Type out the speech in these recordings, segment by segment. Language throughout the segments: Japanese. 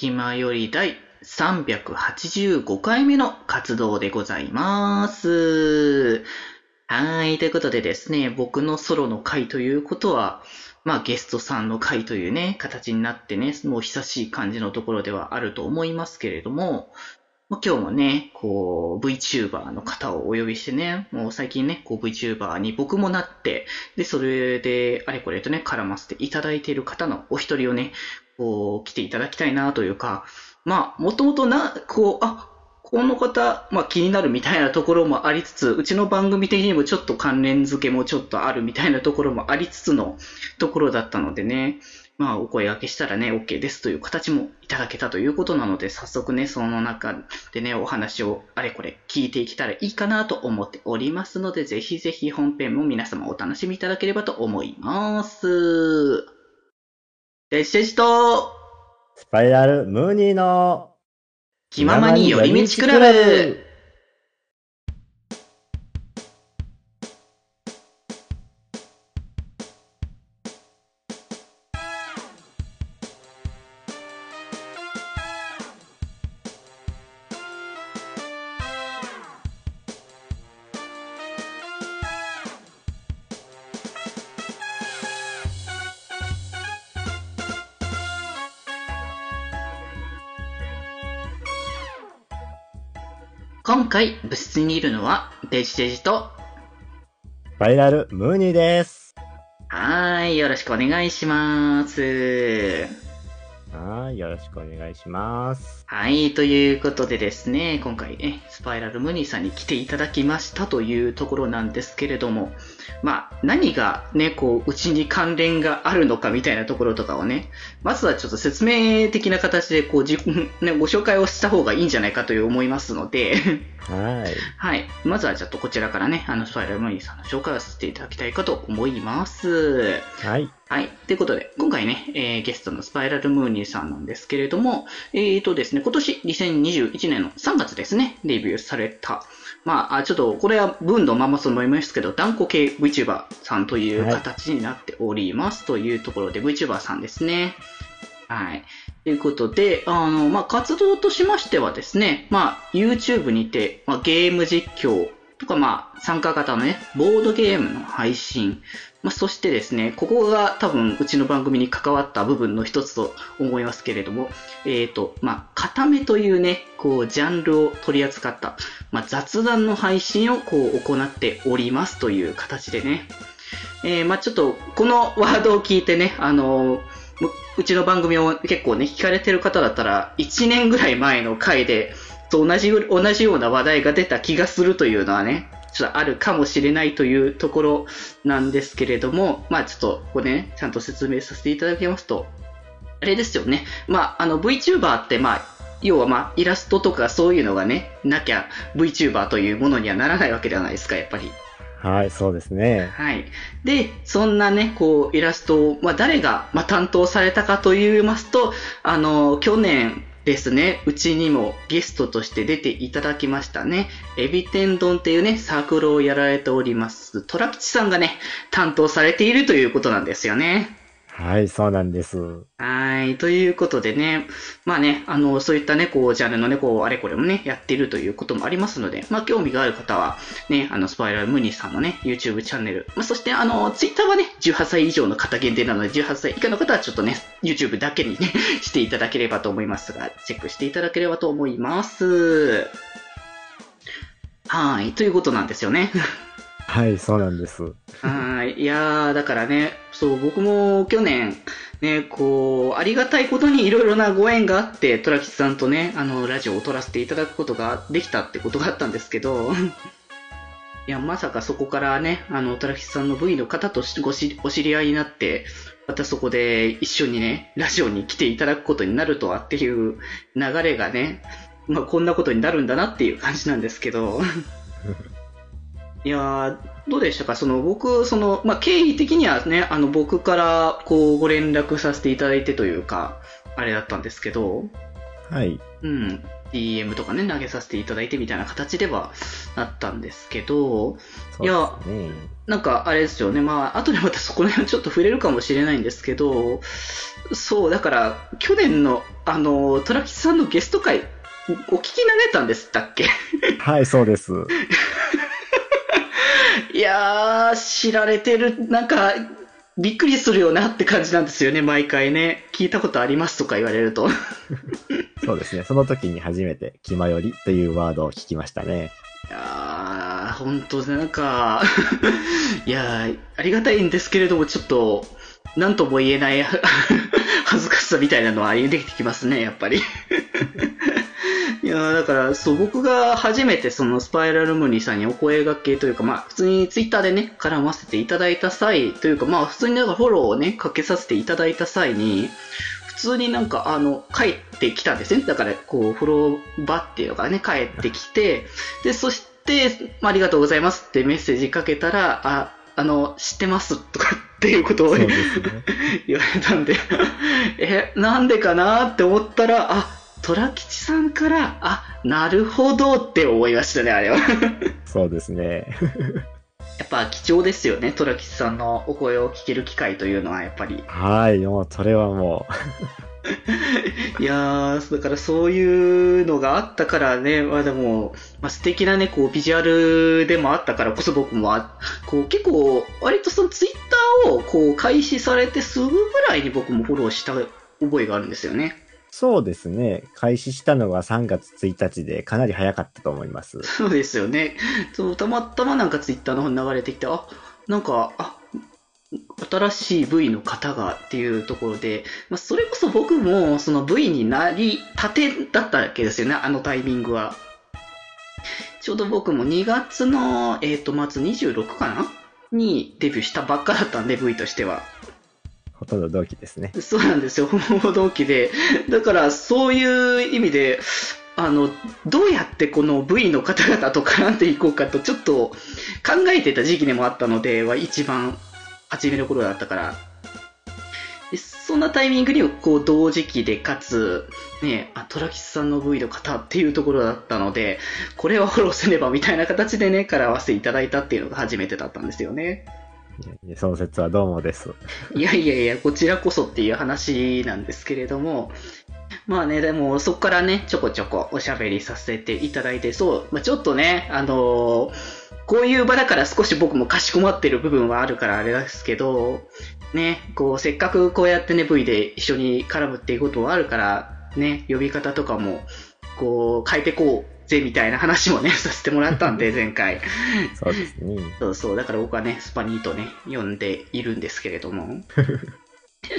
気まより第385回目の活動でございます。はい。ということでですね、僕のソロの回ということは、まあゲストさんの回というね、形になってね、もう久しい感じのところではあると思いますけれども、今日もね、こう、VTuber の方をお呼びしてね、もう最近ね、こう VTuber に僕もなって、で、それで、あれこれとね、絡ませていただいている方のお一人をね、こう、来ていただきたいなというか、まあ、もともとな、こう、あ、この方、まあ気になるみたいなところもありつつ、うちの番組的にもちょっと関連付けもちょっとあるみたいなところもありつつのところだったのでね、まあお声掛けしたらね、OK ですという形もいただけたということなので、早速ね、その中でね、お話をあれこれ聞いていけたらいいかなと思っておりますので、ぜひぜひ本編も皆様お楽しみいただければと思います。デシデジと、スパイラルムーニーの気ままに寄り道クラブ。にいるのはデジデジと、スパイラルムーニーです。はーい、よろしくお願いします。はい、よろしくお願いします。はい、ということでですね、今回ね、スパイラルムニーさんに来ていただきましたというところなんですけれども、まあ、何がね、こう、うちに関連があるのかみたいなところとかをね、まずはちょっと説明的な形で、こう、自分、ね、ご紹介をした方がいいんじゃないかという思いますので、はい。はい。まずはちょっとこちらからね、あの、スパイラルムニーさんの紹介をさせていただきたいかと思います。はい。はい。ということで、今回ね、えーゲストのスパイラルムーニーさんなんですけれども、えーとですね、今年2021年の3月ですね、デビューされた、まあ、ちょっと、これは文のままそのまますけど、断固系 VTuber さんという形になっております、というところで VTuber さんですね。はい。ということで、あの、まあ、活動としましてはですね、まあ、YouTube にて、まあ、ゲーム実況とか、まあ、参加型のね、ボードゲームの配信、まあ、そしてですね、ここが多分うちの番組に関わった部分の一つと思いますけれども、えっ、と、まあ、固めというね、こう、ジャンルを取り扱った、まあ、雑談の配信をこう行っておりますという形でね、えー、まあ、ちょっと、このワードを聞いてね、あのーうちの番組を結構ね、聞かれてる方だったら、1年ぐらい前の回で、と同じぐ、同じような話題が出た気がするというのはね、ちょっとあるかもしれないというところなんですけれども、まあちょっと、ここでね、ちゃんと説明させていただきますと、あれですよね。まあ、あの VTuber って、まあ、要はまあ、イラストとかそういうのがね、なきゃ VTuber というものにはならないわけじゃないですか、やっぱり。はい、そうですね。はい。で、そんなね、こう、イラストを、まあ、誰が、まあ、担当されたかと言いますと、あの、去年ですね、うちにもゲストとして出ていただきましたね、エビ天丼っていうね、サークルをやられております、トラ吉さんがね、担当されているということなんですよね。はい、そうなんです。はい。ということでね、まあね、あの、そういったね、こう、ジャンルのね、こう、あれこれもね、やっているということもありますので、まあ、興味がある方は、ね、あの、スパイラルムニーさんのね、YouTube チャンネル、まあ、そして、あの、Twitter はね、18歳以上の方限定なので、18歳以下の方はちょっとね、YouTube だけにね、していただければと思いますが、チェックしていただければと思います。はい。ということなんですよね。はい、そうなんです。はい。いや、だからね、そう、僕も去年、ね、こう、ありがたいことにいろいろなご縁があって、トラキさんとね、あの、ラジオを撮らせていただくことができたってことがあったんですけど、いや、まさかそこからね、あの、トラキさんの V の方としごしお知り合いになって、またそこで一緒にね、ラジオに来ていただくことになるとはっていう流れがね、まあ、こんなことになるんだなっていう感じなんですけど、いやー、どうでしたか？その僕、その、まあ、経緯的にはね、あの、僕から、こう、ご連絡させていただいてというか、あれだったんですけど、はい。うん。DM とかね、投げさせていただいてみたいな形ではなったんですけど、そうですね。なんかあれですよね、まあ、後でまたそこら辺ちょっと触れるかもしれないんですけど、そう、だから、去年の、あの、トラキさんのゲスト会、お聞きになれたんですったっけ？はい、そうです。いやー、知られてる、なんか、びっくりするよなって感じなんですよね、毎回ね。聞いたことありますとか言われると。そうですね。その時に初めて、気まよりというワードを聞きましたね。いやー、本当なんか、いやー、ありがたいんですけれども、ちょっと、なんとも言えない恥ずかしさみたいなのは出てきますね、やっぱり。いやーだから、そう、僕が初めてそのスパイラルムーニーさんにお声掛けというか、まあ、普通にツイッターでね、絡ませていただいた際というか、まあ、普通になんかフォローをね、かけさせていただいた際に、普通になんか、あの、帰ってきたんですね。だから、こう、フォローバっていうのがね、帰ってきて、で、そして、まあありがとうございますってメッセージかけたら、あ、あの、知ってますとかっていうことをね。言われたんで、え、なんでかなって思ったら、あ、虎吉さんから、あ、なるほどって思いましたね、あれは。や そうですね。っぱ貴重ですよね、虎吉さんのお声を聞ける機会というのは、やっぱり。はい、もう、それはも いやー、だからそういうのがあったからね、まあでも、まあ、素敵なね、こう、ビジュアルでもあったからこそ僕もあ、こう、結構、割とそのツイッターを、こう、開始されてすぐぐらいに僕もフォローした覚えがあるんですよね。そうですね。開始したのが3月1日で、かなり早かったと思います。そうですよね。そう、たまたまなんかツイッターの方に流れてきて、あ、なんか、あ、新しい V の方がっていうところで、まあ、それこそ僕もその V になりたてだったわけですよね、あのタイミングは。ちょうど僕も2月の、えっ、と、末26かな？にデビューしたばっかだったんで、V としては。ほとんど同期ですね。そうなんですよ、ほぼ同期で。だから、そういう意味で、あの、どうやってこの V の方々と絡んでいこうかと、ちょっと考えてた時期でもあったので、は一番初めの頃だったから。そんなタイミングに、こう、同時期で、かつ、ね、あ、トラキスさんの V の方っていうところだったので、これはフォローせねばみたいな形でね、絡ませていただいたっていうのが初めてだったんですよね。いやその説はどうもです。いやいやいや、こちらこそっていう話なんですけれども、まあね、でもそこからね、ちょこちょこおしゃべりさせていただいて、そう、まあ、ちょっとね、あのーこういう場だから少し僕もかしこまってる部分はあるからあれですけど、ね、こう、せっかくこうやってね、V で一緒に絡むっていうことはあるから、ね、呼び方とかも、こう、変えてこうぜみたいな話もね、させてもらったんで、前回。そうですね。そうそう、だから僕はね、スパニーとね、呼んでいるんですけれども。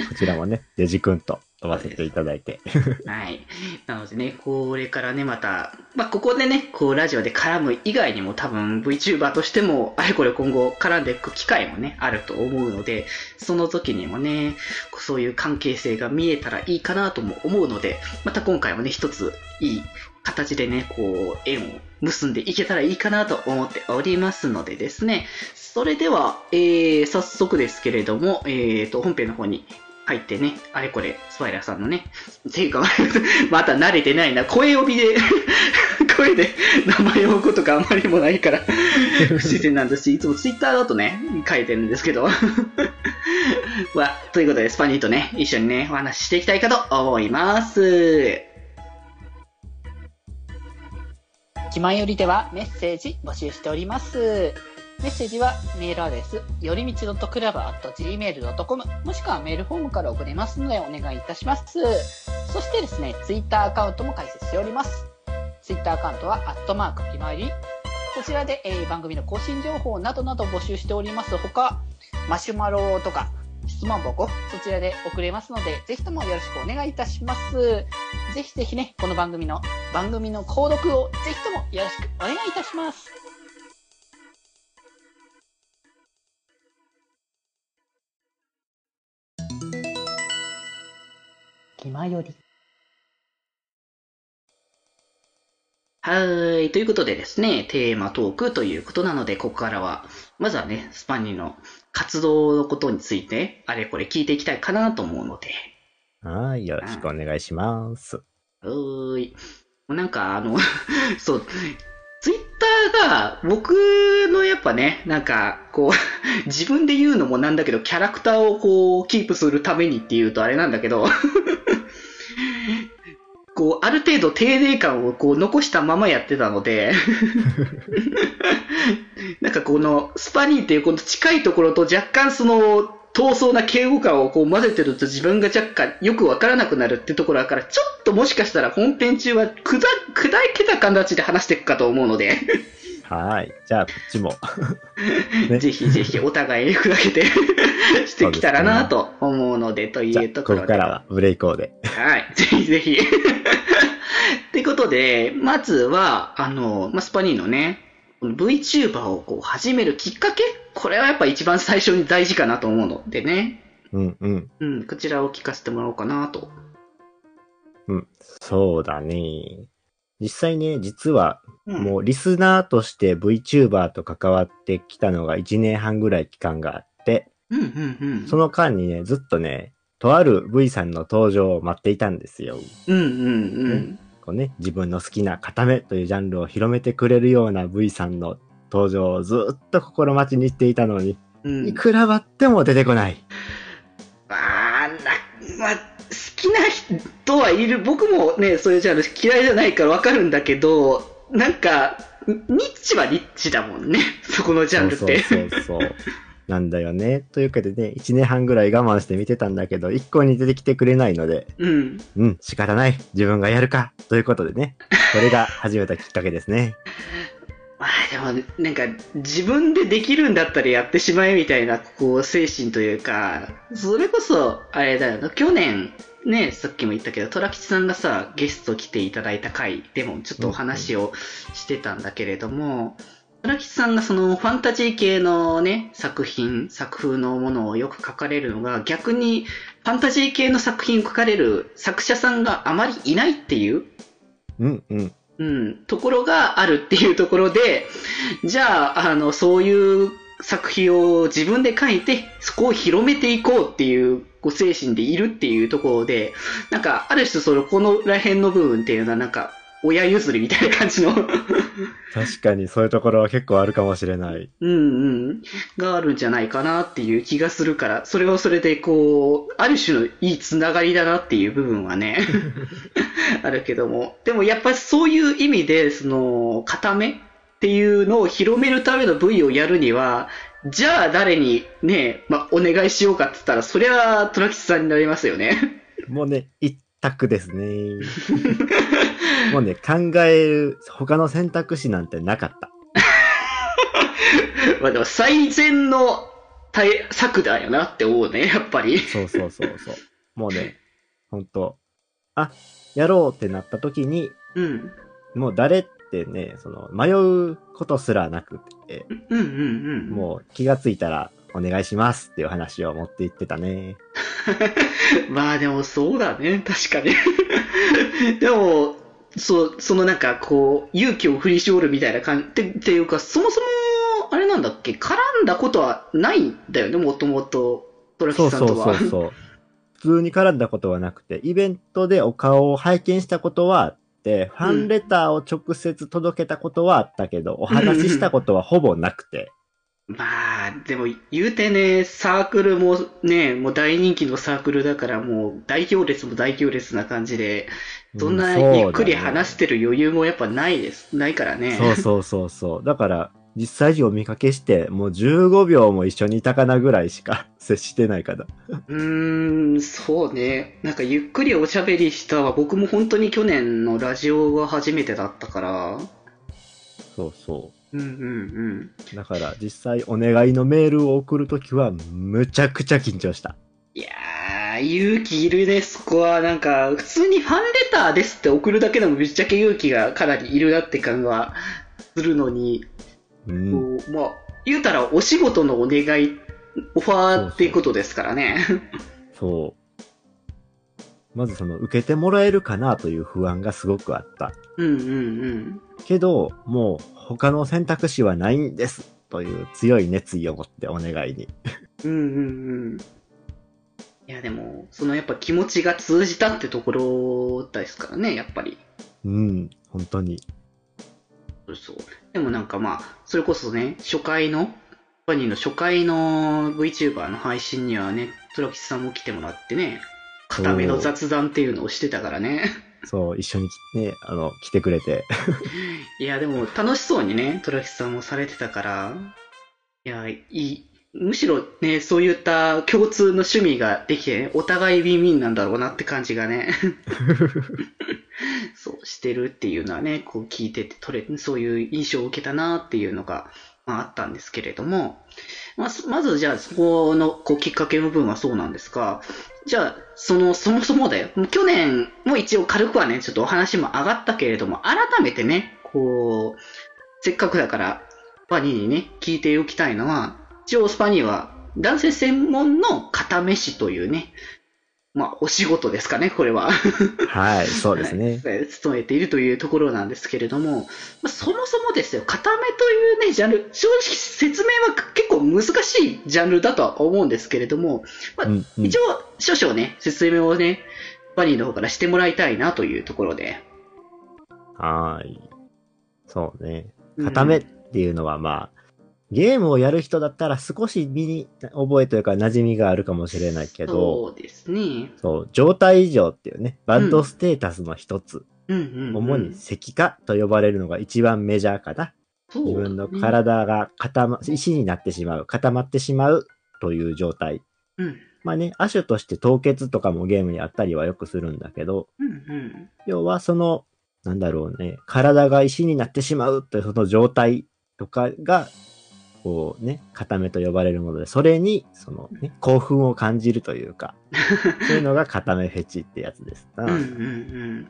こちらもね、デジ君と飛ばせていただいて。はい。なのでね、これからね、また、まあ、ここでね、こう、ラジオで絡む以外にも多分 VTuber としても、あれこれ今後絡んでいく機会もね、あると思うので、その時にもね、そういう関係性が見えたらいいかなとも思うので、また今回もね、一ついい形でね、こう、縁を結んでいけたらいいかなと思っておりますのでですね、それでは、えー、早速ですけれども、えーと、本編の方に入ってね、あれこれ、スパイラーさんのね、ていうか、また慣れてないな、声呼びで、声で名前を呼ぶことがあんまりもないから、不自然なんですし、いつもツイッターだとね、書いてるんですけど。まあ、ということで、スパニーとね、一緒にね、お話ししていきたいかと思います。気まよりではメッセージ募集しております。メッセージはメールアドレス、よりみち .club.gmail.com もしくはメールフォームから送れますのでお願いいたします。そしてですね、ツイッターアカウントも開設しております。ツイッターアカウントは、アットマーク気まより。こちらで、えー番組の更新情報などなど募集しておりますほか、マシュマロとか、質問箱、そちらで送れますので、ぜひともよろしくお願いいたします。ぜひぜひね、この番組の、番組の購読をぜひともよろしくお願いいたします。気まより。はーい。ということでですね、テーマトークということなので、ここからは、まずはね、スパニーの活動のことについて、あれこれ聞いていきたいかなと思うので、はい、よろしくお願いします。はーい。なんかあの、そう、ツイッターが僕のやっぱね、なんかこう、自分で言うのもなんだけど、キャラクターをこう、キープするためにっていうとあれなんだけど、こう、ある程度丁寧感をこう残したままやってたので、なんかこのスパニーっていうこの近いところと若干その闘争な敬語感をこう混ぜてると自分が若干よくわからなくなるってところだから、ちょっともしかしたら本編中は砕砕けた形で話していくかと思うので、はい。じゃあ、こっちも。ねぜひぜひお互いに砕けてしてきたらなと思うので、というと、ころで。ここからはブレイコーで。はい。ぜひぜひ。ってことで、まずは、あの、まあ、スパニーのね、VTuber をこう始めるきっかけこれはやっぱ一番最初に大事かなと思うのでね。うんうん。うん、こちらを聞かせてもらおうかなと。そうだね。実際ね、実は、うん、もうリスナーとして VTuber と関わってきたのが1年半ぐらい期間があって、うん、うん、うん。その間にね、ずっとね、とある V さんの登場を待っていたんですよ。うん、うん、うん。こうね、自分の好きな固めというジャンルを広めてくれるような V さんの登場をずっと心待ちにしていたのに、うんいくらばっても出てこない。あーな、まあ、好きな人はいる。僕もね、そういうジャンル嫌いじゃないからわかるんだけど、なんか、ニッチはニッチだもんね。そこのジャンルって。そうそうそうそう。なんだよね。というかでね、1年半ぐらい我慢して見てたんだけど、一向に出てきてくれないので、うん。うん、仕方ない。自分がやるか。ということでね、これが始めたきっかけですね。まあでも、なんか、自分でできるんだったらやってしまえみたいな、こう、精神というか、それこそ、あれだよ、去年、ね、さっきも言ったけど、虎吉さんがさ、ゲスト来ていただいた回でもちょっとお話をしてたんだけれども、虎吉さんがそのファンタジー系のね、作品、作風のものをよく書かれるのが、逆にファンタジー系の作品を書かれる作者さんがあまりいないっていううんうん。うん、ところがあるっていうところで、じゃあ、あの、そういう作品を自分で書いて、そこを広めていこうっていうご精神でいるっていうところで、なんか、ある種その、このら辺の部分っていうのはなんか、親譲りみたいな感じの確かにそういうところは結構あるかもしれない。うんうん、があるんじゃないかなっていう気がするから、それはそれでこう、ある種のいいつながりだなっていう部分はね、あるけども。でもやっぱそういう意味で、その、固めっていうのを広めるための部位をやるには、じゃあ誰にね、まあ、お願いしようかって言ったら、そりゃ、トラキスさんになりますよね。もうね、一択ですね。もうね、考える他の選択肢なんてなかった。まあでも最善の対策だよなって思うね、やっぱり。そうそうそうそう。もうね、ほんと、あ、やろうってなった時に、うん。もう誰ってね、その、迷うことすらなくて、うんうんうん。もう気がついたら、お願いしますっていう話を持って行ってたね。まあでもそうだね、確かに。でも、そう、そのなんかこう、勇気を振り絞るみたいな感じ、っていうか、そもそも、あれなんだっけ、絡んだことはないんだよね、もともと、トラキそうそうさんとは。そうそう。普通に絡んだことはなくて、イベントでお顔を拝見したことはあって、ファンレターを直接届けたことはあったけど、お話ししたことはほぼなくて。まあ、でも言うてね、サークルもね、もう大人気のサークルだからもう大行列も大行列な感じで、そんなうゆっくり話してる余裕もやっぱないです。ないからね。そうそうそうそう。だから、実際にお見かけして、もう15秒も一緒にいたかなぐらいしか 接してないかな。うーん、そうね。なんかゆっくりおしゃべりしたは僕も本当に去年のラジオが初めてだったから。そうそうんうんう。だから、実際お願いのメールを送るときは、むちゃくちゃ緊張した。いやー、勇気いるね、そこは。なんか、普通にファンレターですって送るだけでもぶっちゃけ勇気がかなりいるなって感はするのに、うん。こうまあ、言うたらお仕事のお願い、オファーっていうことですからね。そう。まずその、受けてもらえるかなという不安がすごくあった。うんうんうん。けど、もう他の選択肢はないんです。という強い熱意を持ってお願いに。うんうんうん。いやでも、そのやっぱ気持ちが通じたってところですからね、やっぱり。うん、本当に。そうそう。でもなんかまあ、それこそね、初回の、バニーの初回の VTuber の配信にはね、トラキスさんも来てもらってね、固めの雑談っていうのをしてたからね。そう、一緒にね、あの、来てくれて。いや、でも楽しそうにね、トラキスさんもされてたから、いや、いい。むしろね、そういった共通の趣味ができて、ね、お互いビンビンなんだろうなって感じがね、そうしてるっていうのはね、こう聞いてて取れ、そういう印象を受けたなっていうのが、まあ、あったんですけれども、まあ、まずじゃあそこのこうきっかけの部分はそうなんですが、じゃあ、その、そもそもだよ。去年も一応軽くはね、ちょっとお話も上がったけれども、改めてね、こう、せっかくだから、スパニーにね、聞いておきたいのは、一応スパニーは男性専門の片飯というね、まあ、お仕事ですかね、これは。はい、そうですね。はい勤めているというところなんですけれども、まあ、そもそもですよ、固めというね、ジャンル、正直説明は結構難しいジャンルだとは思うんですけれども、まあうん、うん一応、少々ね、説明をね、バニーの方からしてもらいたいなというところで。はーい。そうね。うん固めっていうのはまあ、ゲームをやる人だったら少し身に覚えというか馴染みがあるかもしれないけど、そうですね。そう、状態異常っていうね、バッドステータスの一つ、うんうん、うん。主に石化と呼ばれるのが一番メジャーかな。そう自分の体が固ま、石になってしまう、固まってしまうという状態。うん。まあね、亜種として凍結とかもゲームにあったりはよくするんだけど、うんうん。要はその、なんだろうね、体が石になってしまうというその状態とかが、こうね、固めと呼ばれるもので、それに、そのね、興奮を感じるというか、そういうのが固めフェチってやつですな。うんうんうん。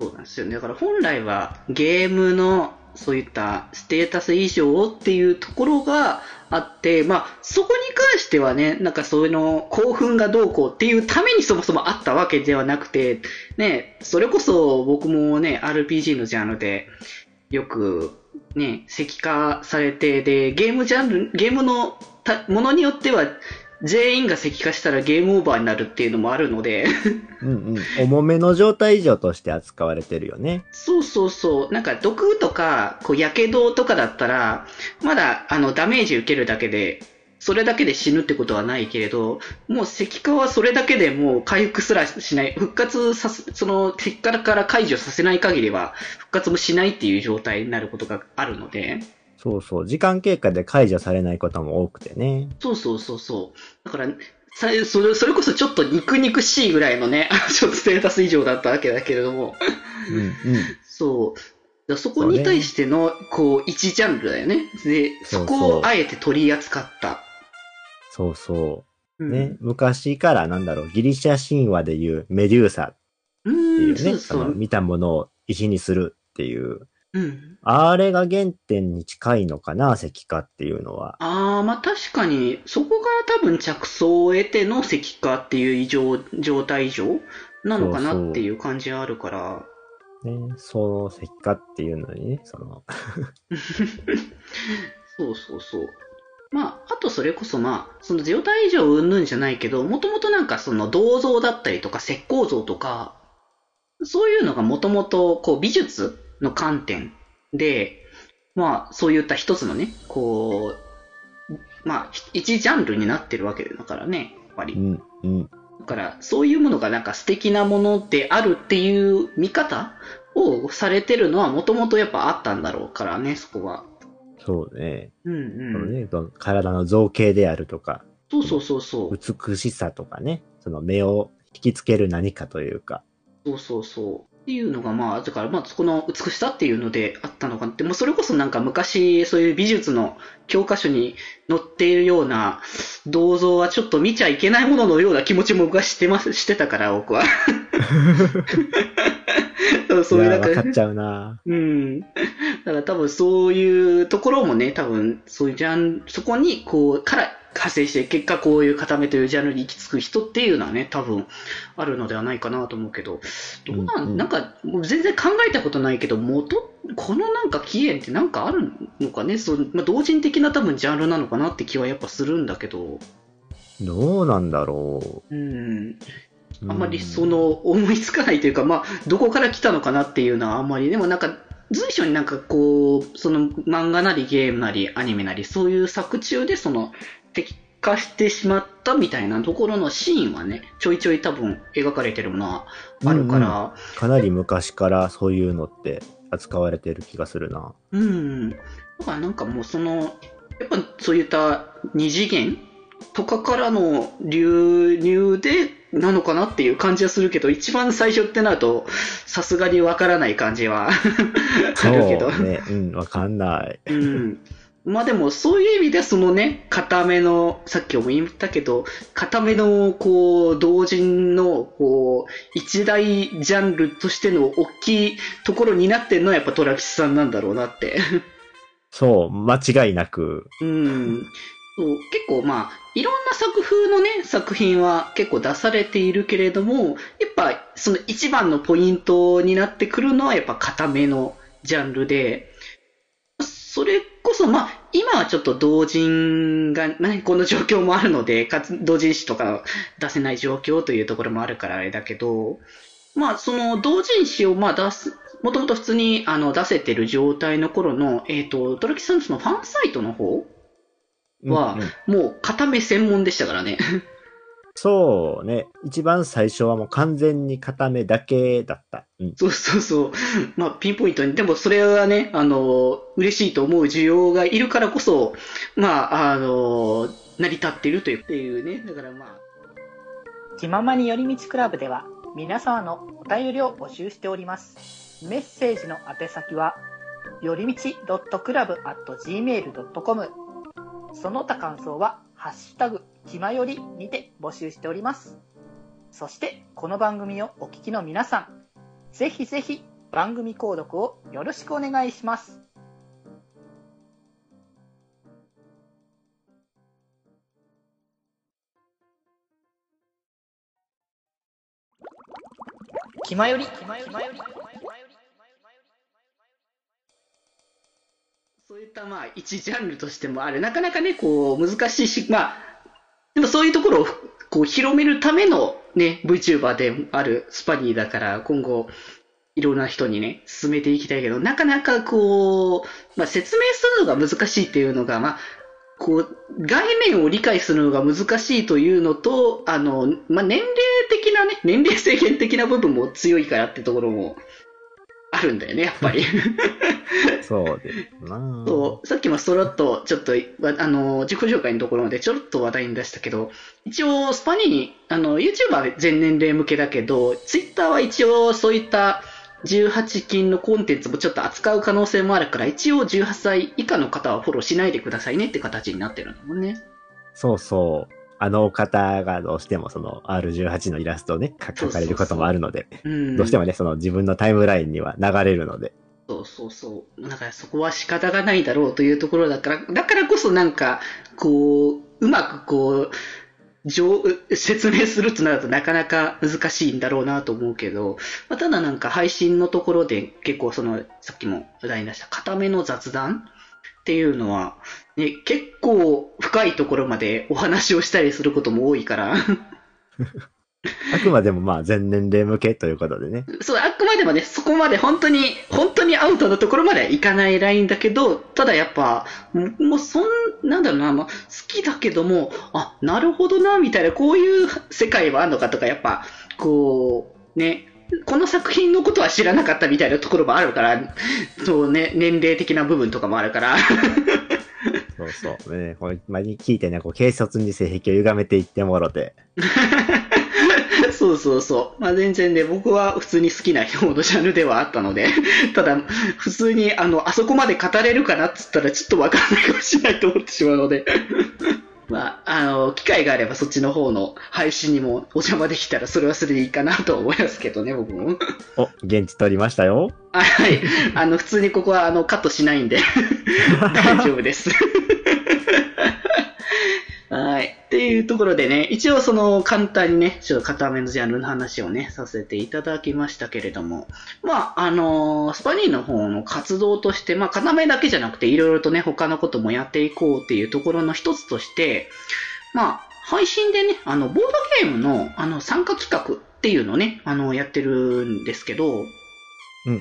そうなんですよね。だから本来はゲームのそういったステータス異常っていうところがあって、まあそこに関してはね、なんかそういうの興奮がどうこうっていうためにそもそもあったわけではなくて、ね、それこそ僕もね、RPG のジャンルでよくね、石化されて、で、ゲームジャンル、ゲームのたものによっては全員が石化したらゲームオーバーになるっていうのもあるので、うんうん。重めの状態異常として扱われてるよね。そうそうそう。なんか毒とか、こう、やけどとかだったら、まだ、あの、ダメージ受けるだけで、それだけで死ぬってことはないけれど、もう石化はそれだけでもう回復すらしない、復活させ、その石化から解除させない限りは、復活もしないっていう状態になることがあるので、そうそう。時間経過で解除されないことも多くてね。そうそうそうそう。だから、さそれそれこそちょっと肉肉しいぐらいのね、ちょっとステータス以上だったわけだけれども、うんうん。そう。そこに対しての、こう、一ジャンルだよね。で、そこをあえて取り扱った。そうそうう。んね、昔からなんだろう、ギリシャ神話でいうメデューサっう。ていうんね、そうそう。その見たものを石にするっていう、うん。あれが原点に近いのかな、石化っていうのは。ああ、まあ確かに、そこが多分着想を得ての石化っていう異常、状態異常なのかなそうそうっていう感じはあるから。ね、その石化っていうのにね、その、そうそうそう。まあ、あとそれこそまあ、その状態異常云々じゃないけど、もともとなんかその銅像だったりとか石膏像とか、そういうのがもともとこう美術の観点で、まあそういった一つのね、こう、まあ一ジャンルになってるわけだからね、やっぱり。うん、うん。だから、そういうものがなんか素敵なものであるっていう見方をされてるのはもともとやっぱあったんだろうからね、そこは。そうね。うんうん。ね、体の造形であるとか、そうそうそうそう。美しさとかね、その目を引きつける何かというか。そうそうそう。っていうのがまあ、だからまあ、そこの美しさっていうのであったのかなって、もうそれこそなんか昔、そういう美術の教科書に載っているような銅像はちょっと見ちゃいけないもののような気持ちも昔してます、してたから、僕は。そうそういうなんかいやわかっちゃうな。うん。だから多分そういうところもね、多分そういうジャンル、そこにこう、から派生して、結果こういう固めというジャンルに行き着く人っていうのはね、多分あるのではないかなと思うけど、どうなん、うんうん。なんか全然考えたことないけど、元、このなんか起源ってなんかあるのかね、そうまあ、同人的な多分ジャンルなのかなって気はやっぱするんだけど、どうなんだろうん。う。あんまりその思いつかないというか、まあ、どこから来たのかなっていうのはあんまり、でもなんか、随所になんかこう、その漫画なりゲームなりアニメなり、そういう作中でその敵化してしまったみたいなところのシーンはね、ちょいちょい多分描かれてるものはあるから、かなり昔からそういうのって扱われてる気がするな。うん。だからなんかもうその、やっぱそういった二次元とかからの流入でなのかなっていう感じはするけど、一番最初ってなると、さすがにわからない感じは あるけど。ね。うん、わかんない。うん。まあでも、そういう意味でそのね、固めの、さっきも言ったけど、固めの、こう、同人の、こう、一大ジャンルとしての大きいところになってるのはやっぱ虎吉さんなんだろうなって。そう、間違いなく。うん。そう結構まあ、いろんな作風のね、作品は結構出されているけれども、やっぱその一番のポイントになってくるのはやっぱ固めのジャンルで、それこそまあ、今はちょっと同人が、ね、この状況もあるので、同人誌とか出せない状況というところもあるからあれだけど、まあ、その同人誌をまあ出す、もともと普通にあの出せてる状態の頃の、えっ、と、トラキさんのファンサイトの方はもう固め専門でしたからね。そうね。一番最初はもう完全に固めだけだった。うん。そうそうそう。まあ、ピンポイントに。でも、それはね、あの、嬉しいと思う需要がいるからこそ、まあ、あの、成り立っているというっていうね。だからまあ、気ままに寄り道クラブでは皆様のお便りを募集しております。メッセージの宛先は、よりみち .club.gmail.com その他感想は、ハッシュタグ、きまよりにて募集しております。そして、この番組をお聞きの皆さん、ぜひぜひ番組購読をよろしくお願いします。きまより、きまより、そういったまあ、一ジャンルとしてもある。なかなかね、こう、難しいし、まあ、でもそういうところを、こう、広めるためのね、VTuber であるスパニーだから、今後、いろんな人にね、進めていきたいけど、なかなかこう、まあ、説明するのが難しいっていうのが、まあ、こう、概念を理解するのが難しいというのと、あの、まあ、年齢的なね、年齢制限的な部分も強いからってところもるんだよね、やっぱり。そうですな。そう、さっきもそろっと、ちょっと、わあの、自己紹介のところでちょろっと話題に出したけど、一応、スパニー、あの、YouTuber は全年齢向けだけど、Twitter は一応そういった18禁のコンテンツもちょっと扱う可能性もあるから、一応18歳以下の方はフォローしないでくださいねって形になってるんだもんね。そうそう。あの方がどうしてもその R18 のイラストをね、か描かれることもあるので、うん。どうしてもね、その自分のタイムラインには流れるので。そうそうそう。だからそこは仕方がないだろうというところだから、だからこそなんか、こう、うまくこう、上説明するとなるとなかなか難しいんだろうなと思うけど、まあ、ただなんか配信のところで結構その、さっきも話題に出した固めの雑談っていうのは、ね、結構深いところまでお話をしたりすることも多いから、あくまでもまあ全年齢向けということでね。そう、あくまでもね、そこまで本当に、本当にアウトのところまではいかないラインだけど、ただやっぱ、もうもうそん、なんだろうな、まあ、好きだけども、あ、なるほどな、みたいな、こういう世界はあるのかとか、やっぱ、こう、ね、この作品のことは知らなかったみたいなところもあるから、そうね、年齢的な部分とかもあるから、そうそう。ね、これ、まに聞いてね、こう、軽率に性癖を歪めていってもろて。そうそうそう。まあ全然ね、僕は普通に好きな方のジャンルではあったので、ただ、普通に、あの、あそこまで語れるかなっつったらちょっとわかんないかもしれないと思ってしまうので、まあ、あの、機会があればそっちの方の配信にもお邪魔できたらそれはそれでいいかなと思いますけどね、僕も。お、現地取りましたよ。あはい。あの、普通にここはあのカットしないんで、大丈夫です。はい。っていうところでね、一応その簡単にね、ちょっと片目のジャンルの話をね、させていただきましたけれども、まあ、あのスパニーの方の活動として、まあ、片目だけじゃなくて、いろいろとね、他のこともやっていこうっていうところの一つとして、まあ、配信でね、あの、ボードゲームの、あの、参加企画っていうのをね、あの、やってるんですけど、うんうん。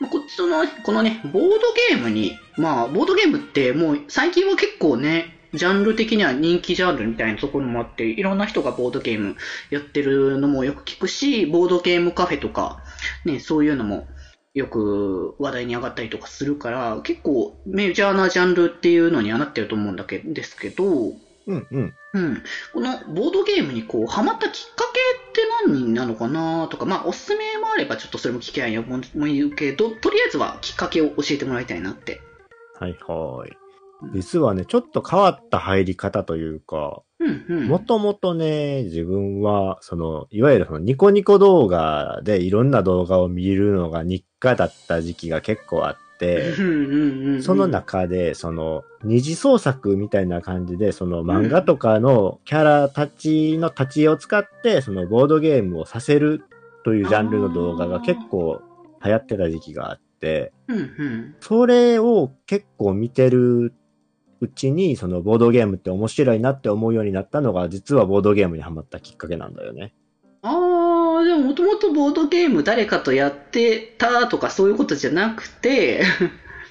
まあこっちの、このね、ボードゲームに、まあ、ボードゲームってもう最近は結構ね、ジャンル的には人気ジャンルみたいなところもあって、いろんな人がボードゲームやってるのもよく聞くし、ボードゲームカフェとか、ね、そういうのもよく話題に上がったりとかするから、結構メジャーなジャンルっていうのにはなってると思うんだけですけど、うんうん。うん。このボードゲームにこう、ハマったきっかけって何なのかなとか、まあ、おすすめもあればちょっとそれも聞きたいよも言うけど、とりあえずはきっかけを教えてもらいたいなって。はいはい。実はね、ちょっと変わった入り方というか。もともとね、自分は、その、いわゆるそのニコニコ動画でいろんな動画を見るのが日課だった時期が結構あって。その中で、その、二次創作みたいな感じで、その漫画とかのキャラたちの立ち絵を使って、そのボードゲームをさせるというジャンルの動画が結構流行ってた時期があって。それを結構見てるうちに、そのボードゲームって面白いなって思うようになったのが、実はボードゲームにハマったきっかけなんだよね。あー、でももともとボードゲーム誰かとやってたとかそういうことじゃなくて、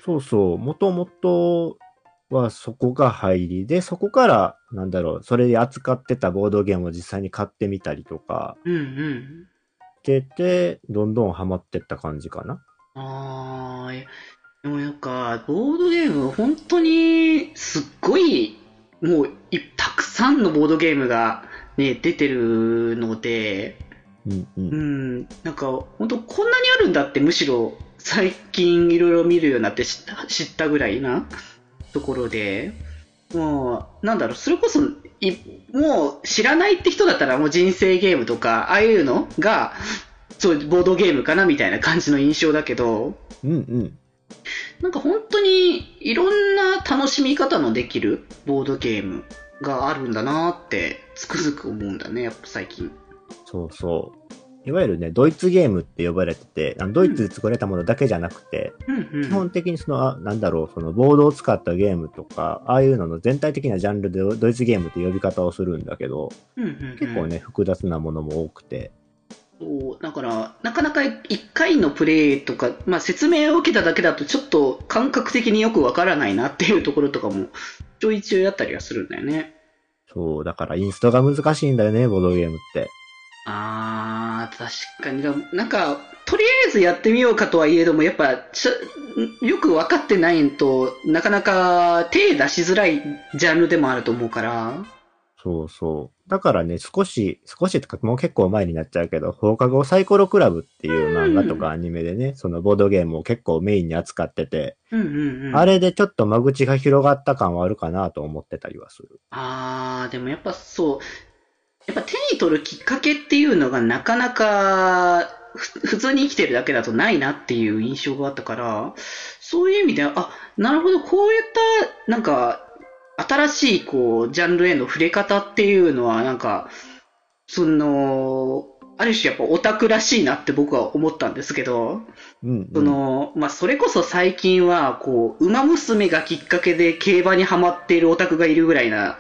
そうそう、もともとはそこが入りで、そこから、なんだろう、それで扱ってたボードゲームを実際に買ってみたりとかうんうん。してて、どんどんハマってった感じかな。あー、でもなんか、ボードゲーム、本当に、すっごい、もうい、たくさんのボードゲームがね、出てるので、うんう。うんん、なんか、本当こんなにあるんだって、むしろ、最近いろいろ見るようになって知った知ったぐらいなところで、もう、なんだろう、それこそ、いもう知らないって人だったらもう人生ゲームとか、ああいうのが、そう、ボードゲームかなみたいな感じの印象だけど、うんうん。なんか本当にいろんな楽しみ方のできるボードゲームがあるんだなってつくづく思うんだね、やっぱ最近。そうそう。いわゆるね、ドイツゲームって呼ばれてて、あのドイツで作られたものだけじゃなくて、うんうん。基本的にその、あなんだろう、そのボードを使ったゲームとか、ああいうのの全体的なジャンルでドイツゲームって呼び方をするんだけど、うんうんうん結構ね、複雑なものも多くて、そう、だから、なかなか一回のプレイとか、まあ説明を受けただけだとちょっと感覚的によくわからないなっていうところとかもちょいちょいあったりはするんだよね。そう、だからインストが難しいんだよね、ボードゲームって。あー、確かに。なんか、とりあえずやってみようかとはいえども、やっぱちょ、よく分かってないとなかなか手出しづらいジャンルでもあると思うから。そうそう。だからね、少し、少しとかもう結構前になっちゃうけど、放課後サイコロクラブっていう漫画とかアニメでね、そのボードゲームを結構メインに扱ってて、うんうんうん。あれでちょっと間口が広がった感はあるかなと思ってたりはする。あー、でもやっぱそう、やっぱ手に取るきっかけっていうのがなかなかふ普通に生きてるだけだとないなっていう印象があったから、そういう意味では、あ、なるほど、こういった、なんか、新しい、こう、ジャンルへの触れ方っていうのは、なんか、その、ある種やっぱオタクらしいなって僕は思ったんですけど、うん、うん。その、まあ、それこそ最近は、こう、馬娘がきっかけで競馬にハマっているオタクがいるぐらいな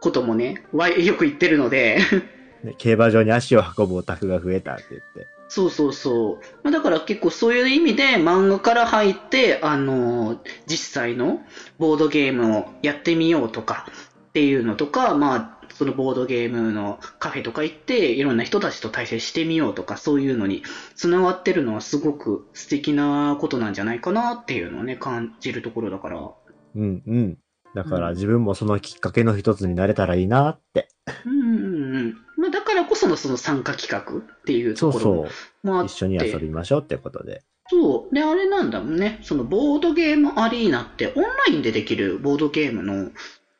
こともね、わよく言ってるので、ね競馬場に足を運ぶオタクが増えたって言って。そうそうそう。まあ、だから結構そういう意味で漫画から入って、あの、実際のボードゲームをやってみようとかっていうのとか、まあ、そのボードゲームのカフェとか行って、いろんな人たちと対戦してみようとか、そういうのに繋がってるのはすごく素敵なことなんじゃないかなっていうのをね、感じるところだから。うんうん。だからうん自分もそのきっかけの一つになれたらいいなって。うんうんうん。まあ、だからこそのその参加企画っていうそうところそう。もあって。一緒に遊びましょうってことで。そう。で、あれなんだもんね。そのボードゲームアリーナってオンラインでできるボードゲームの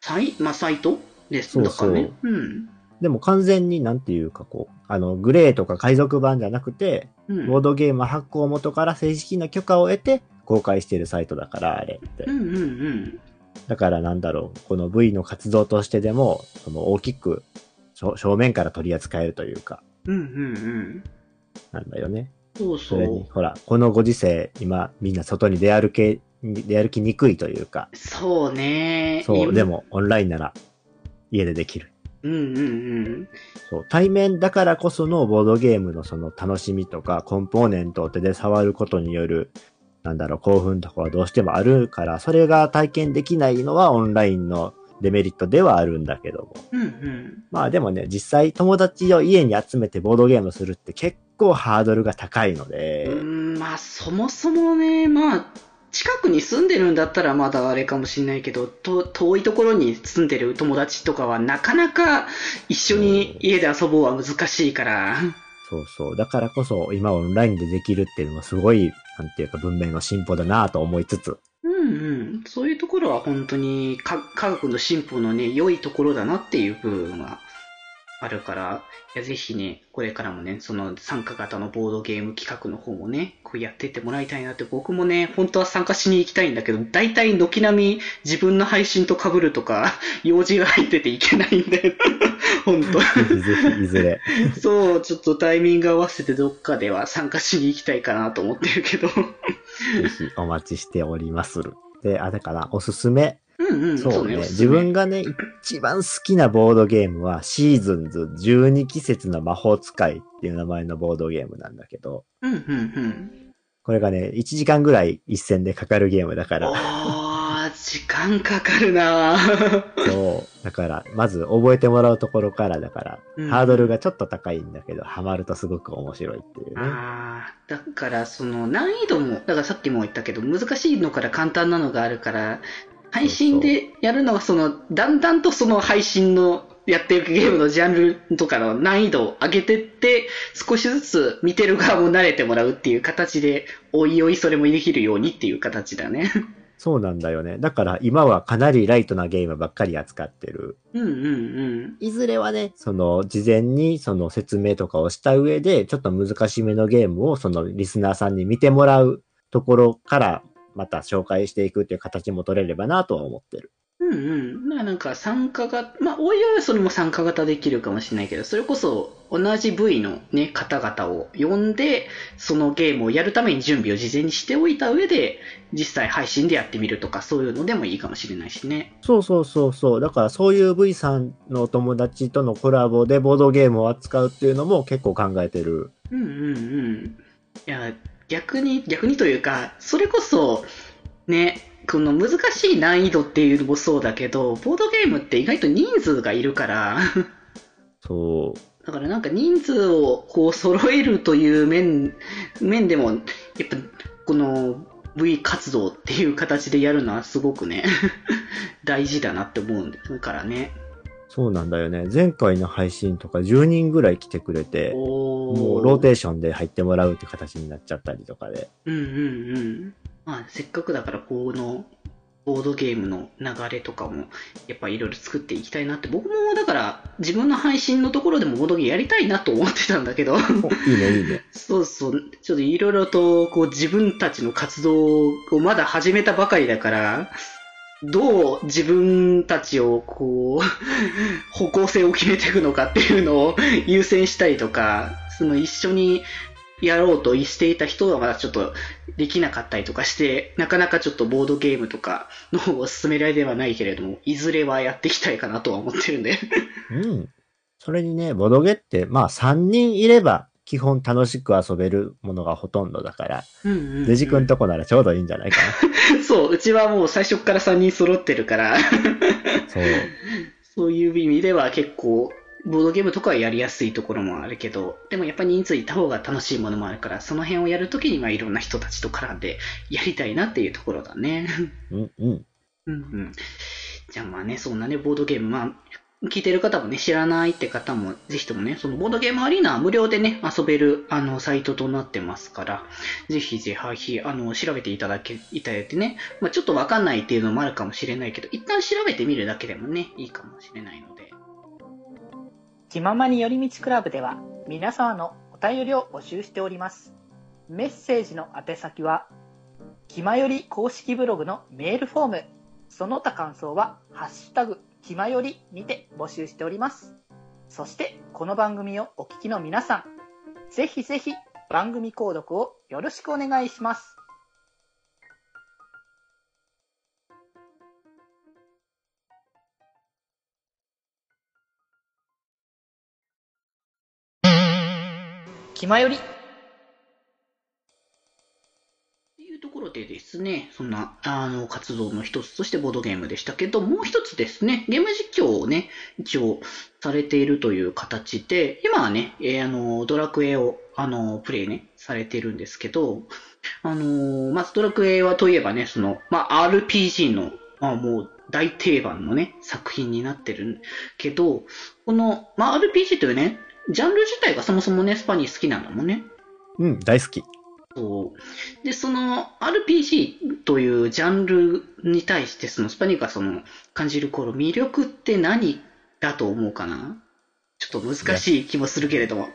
サイ,、まあ、サイト？ですそうだからね。そううん。でも完全になんていうかこう、あの、グレーとか海賊版じゃなくて、うん。ボードゲーム発行元から正式な許可を得て公開しているサイトだから、あれってう。んうんうん。だからなんだろう、この V の活動としてでも、その大きく正正面から取り扱えるというか、うんうんうん。なんだよね。そうそそれにう。、ほら、このご時世、今、みんな外に出歩け、出歩きにくいというか、そうね。そう、今で。も、オンラインなら、家でできる。うんうんうん。そう、対面だからこそのボードゲームのその楽しみとか、コンポーネントを手で触ることによる、なんだろう、興奮とかはどうしてもあるから、それが体験できないのはオンラインのデメリットではあるんだけども。うんうん。まあでもね、実際友達を家に集めてボードゲームするって結構ハードルが高いので、うーん、まあそもそもね、まあ、近くに住んでるんだったらまだあれかもしれないけど、と遠いところに住んでる友達とかはなかなか一緒に家で遊ぼうは難しいから。そうそう。だからこそ今オンラインでできるっていうのはすごい、なんていうか文明の進歩だなと思いつつ、うんうん。そういうところは本当にか科学の進歩のね、良いところだなっていう部分はあるから、いやぜひね、これからもね、その参加型のボードゲーム企画の方もね、こうやってってもらいたいなって、僕もね、本当は参加しに行きたいんだけど、大体軒並み自分の配信と被るとか、用事が入ってていけないんだよ。本当。ぜひぜひいずれ。そう、ちょっとタイミング合わせてどっかでは参加しに行きたいかなと思ってるけど。ぜひお待ちしておりまする。で、あれかな、おすすめ。うんうん、そうね。自め分がね、一番好きなボードゲームは、シーズンズ12季節の魔法使いっていう名前のボードゲームなんだけど、うんうんうん。これがね、1時間ぐらい一戦でかかるゲームだから、時間かかるなそう。だから、まず覚えてもらうところからだから、うんハードルがちょっと高いんだけど、ハマるとすごく面白いっていうね。あー、だからその難易度も、だからさっきも言ったけど、難しいのから簡単なのがあるから、配信でやるのはその、だんだんとその配信のやっていくゲームのジャンルとかの難易度を上げてって、少しずつ見てる側も慣れてもらうっていう形で、おいおいそれもできるようにっていう形だね。そうなんだよね。だから今はかなりライトなゲームばっかり扱ってる。うんうんうん。いずれはね、その、事前にその説明とかをした上で、ちょっと難しめのゲームをそのリスナーさんに見てもらうところから、また紹介していくっていう形も取れればなとは思ってる。うんうん。まあなんか参加が、まあおいおいはそれも参加型できるかもしれないけど、それこそ同じ部位のね、方々を呼んで、そのゲームをやるために準備を事前にしておいた上で、実際配信でやってみるとか、そういうのでもいいかもしれないしね。そうそうそうそう。だからそういう V さんのお友達とのコラボでボードゲームを扱うっていうのも結構考えてる。うんうんうん。いや、逆に、逆にというか、それこそ、ね、この難しい難易度っていうのもそうだけど、ボードゲームって意外と人数がいるから、そう。だからなんか人数をこう揃えるという面、面でも、やっぱこの V 活動っていう形でやるのはすごくね、大事だなって思うからね。そうなんだよね。前回の配信とか10人ぐらい来てくれて、おもうローテーションで入ってもらうって形になっちゃったりとかで。うんうんうん。まあ、せっかくだから、この、ボードゲームの流れとかも、やっぱいろいろ作っていきたいなって、僕もだから、自分の配信のところでもボードゲームやりたいなと思ってたんだけど、おいいね、いいね。そうそう、ちょっといろいろと、こう自分たちの活動をまだ始めたばかりだから、どう自分たちをこう、方向性を決めていくのかっていうのを優先したりとか、その一緒にやろうとしていた人はまだちょっとできなかったりとかして、なかなかちょっとボードゲームとかの方を進められではないけれども、いずれはやっていきたいかなとは思ってるんで。うん。それにね、ボドゲって、まあ3人いれば、基本楽しく遊べるものがほとんどだから、うんうんうんデジ君とこならちょうどいいんじゃないか そう、うちはもう最初から3人揃ってるから、な。そう。そういう意味では結構、ボードゲームとかはやりやすいところもあるけど、でもやっぱり人数いた方が楽しいものもあるから、その辺をやるときにまあいろんな人たちと絡んでやりたいなっていうところだね。うんうん。うんうん。じゃあまあね、そんなね、ボードゲーム、まあ、聞いてる方もね、知らないって方も、ぜひともね、そのボードゲームアリーナは無料でね、遊べる、あの、サイトとなってますから、ぜひぜひ、あの、調べていただけ、いただいてね、まあちょっとわかんないっていうのもあるかもしれないけど、一旦調べてみるだけでもね、いいかもしれないので。気ままに寄り道クラブでは皆様のお便りを募集しております。メッセージの宛先は、気まより公式ブログのメールフォーム、その他感想は、ハッシュタグ、気まよりにて募集しております。そして、この番組をお聞きの皆さん、ぜひぜひ番組購読をよろしくお願いします。気まより。っていうところでですね、そんな、あの、活動の一つとしてボードゲームでしたけど、もう一つですね、ゲーム実況をね、一応されているという形で、今はね、えーあの、ドラクエを、あの、プレイね、されてるんですけど、あの、まずドラクエはといえばね、その、まあ、RPG の、まあ、もう大定番のね、作品になってるけど、この、まあ、RPG というね、ジャンル自体がそもそもね、スパニー好きなんだもんね。うん、大好き。そう。で、その RPG というジャンルに対して、そのスパニーがその感じる頃、魅力って何だと思うかな？ちょっと難しい気もするけれども。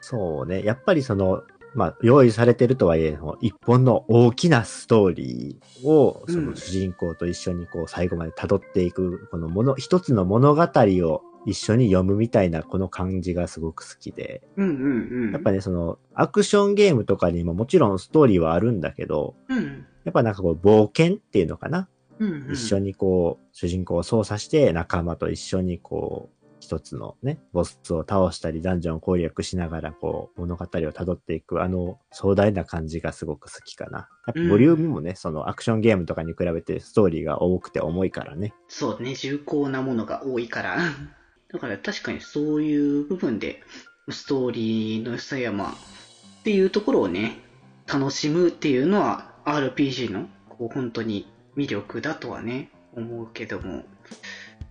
そうね。やっぱりその、まあ、用意されてるとはいえ、一本の大きなストーリーを、その主人公と一緒にこう、最後まで辿っていく、このもの、一つの物語を一緒に読むみたいな、この感じがすごく好きで。うんうんうん。やっぱね、その、アクションゲームとかにももちろんストーリーはあるんだけど、うん。やっぱなんかこう、冒険っていうのかな？うんうん、一緒にこう、主人公を操作して、仲間と一緒にこう、一つのね、ボスを倒したり、ダンジョンを攻略しながら、こう、物語を辿っていく、あの、壮大な感じがすごく好きかな。やっぱボリュームもね、そのアクションゲームとかに比べてストーリーが多くて重いからね。そうね、重厚なものが多いから。だから確かにそういう部分で、ストーリーの良さやま、っていうところをね、楽しむっていうのは RPG のこう本当に魅力だとはね、思うけども。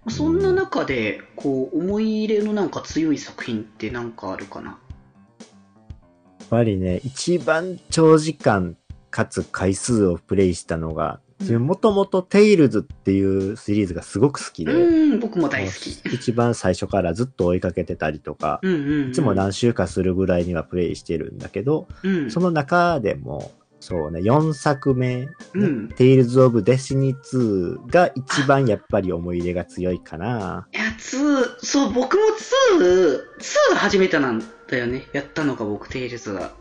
そんな中で、こう、思い入れのなんか強い作品ってなんかあるかな？やっぱりね、一番長時間かつ回数をプレイしたのが、うんもともとテイルズっていうシリーズがすごく好きで、うん、僕も大好き。一番最初からずっと追いかけてたりとか、うんうん、うん。いつも何週かするぐらいにはプレイしてるんだけど、うん、その中でも、そうね、4作目、ねうん。Tales of Destiny 2が一番やっぱり思い入れが強いかな。いや、2、そう、僕も2、2初めてなんだよね。やったのが僕、テイルズが。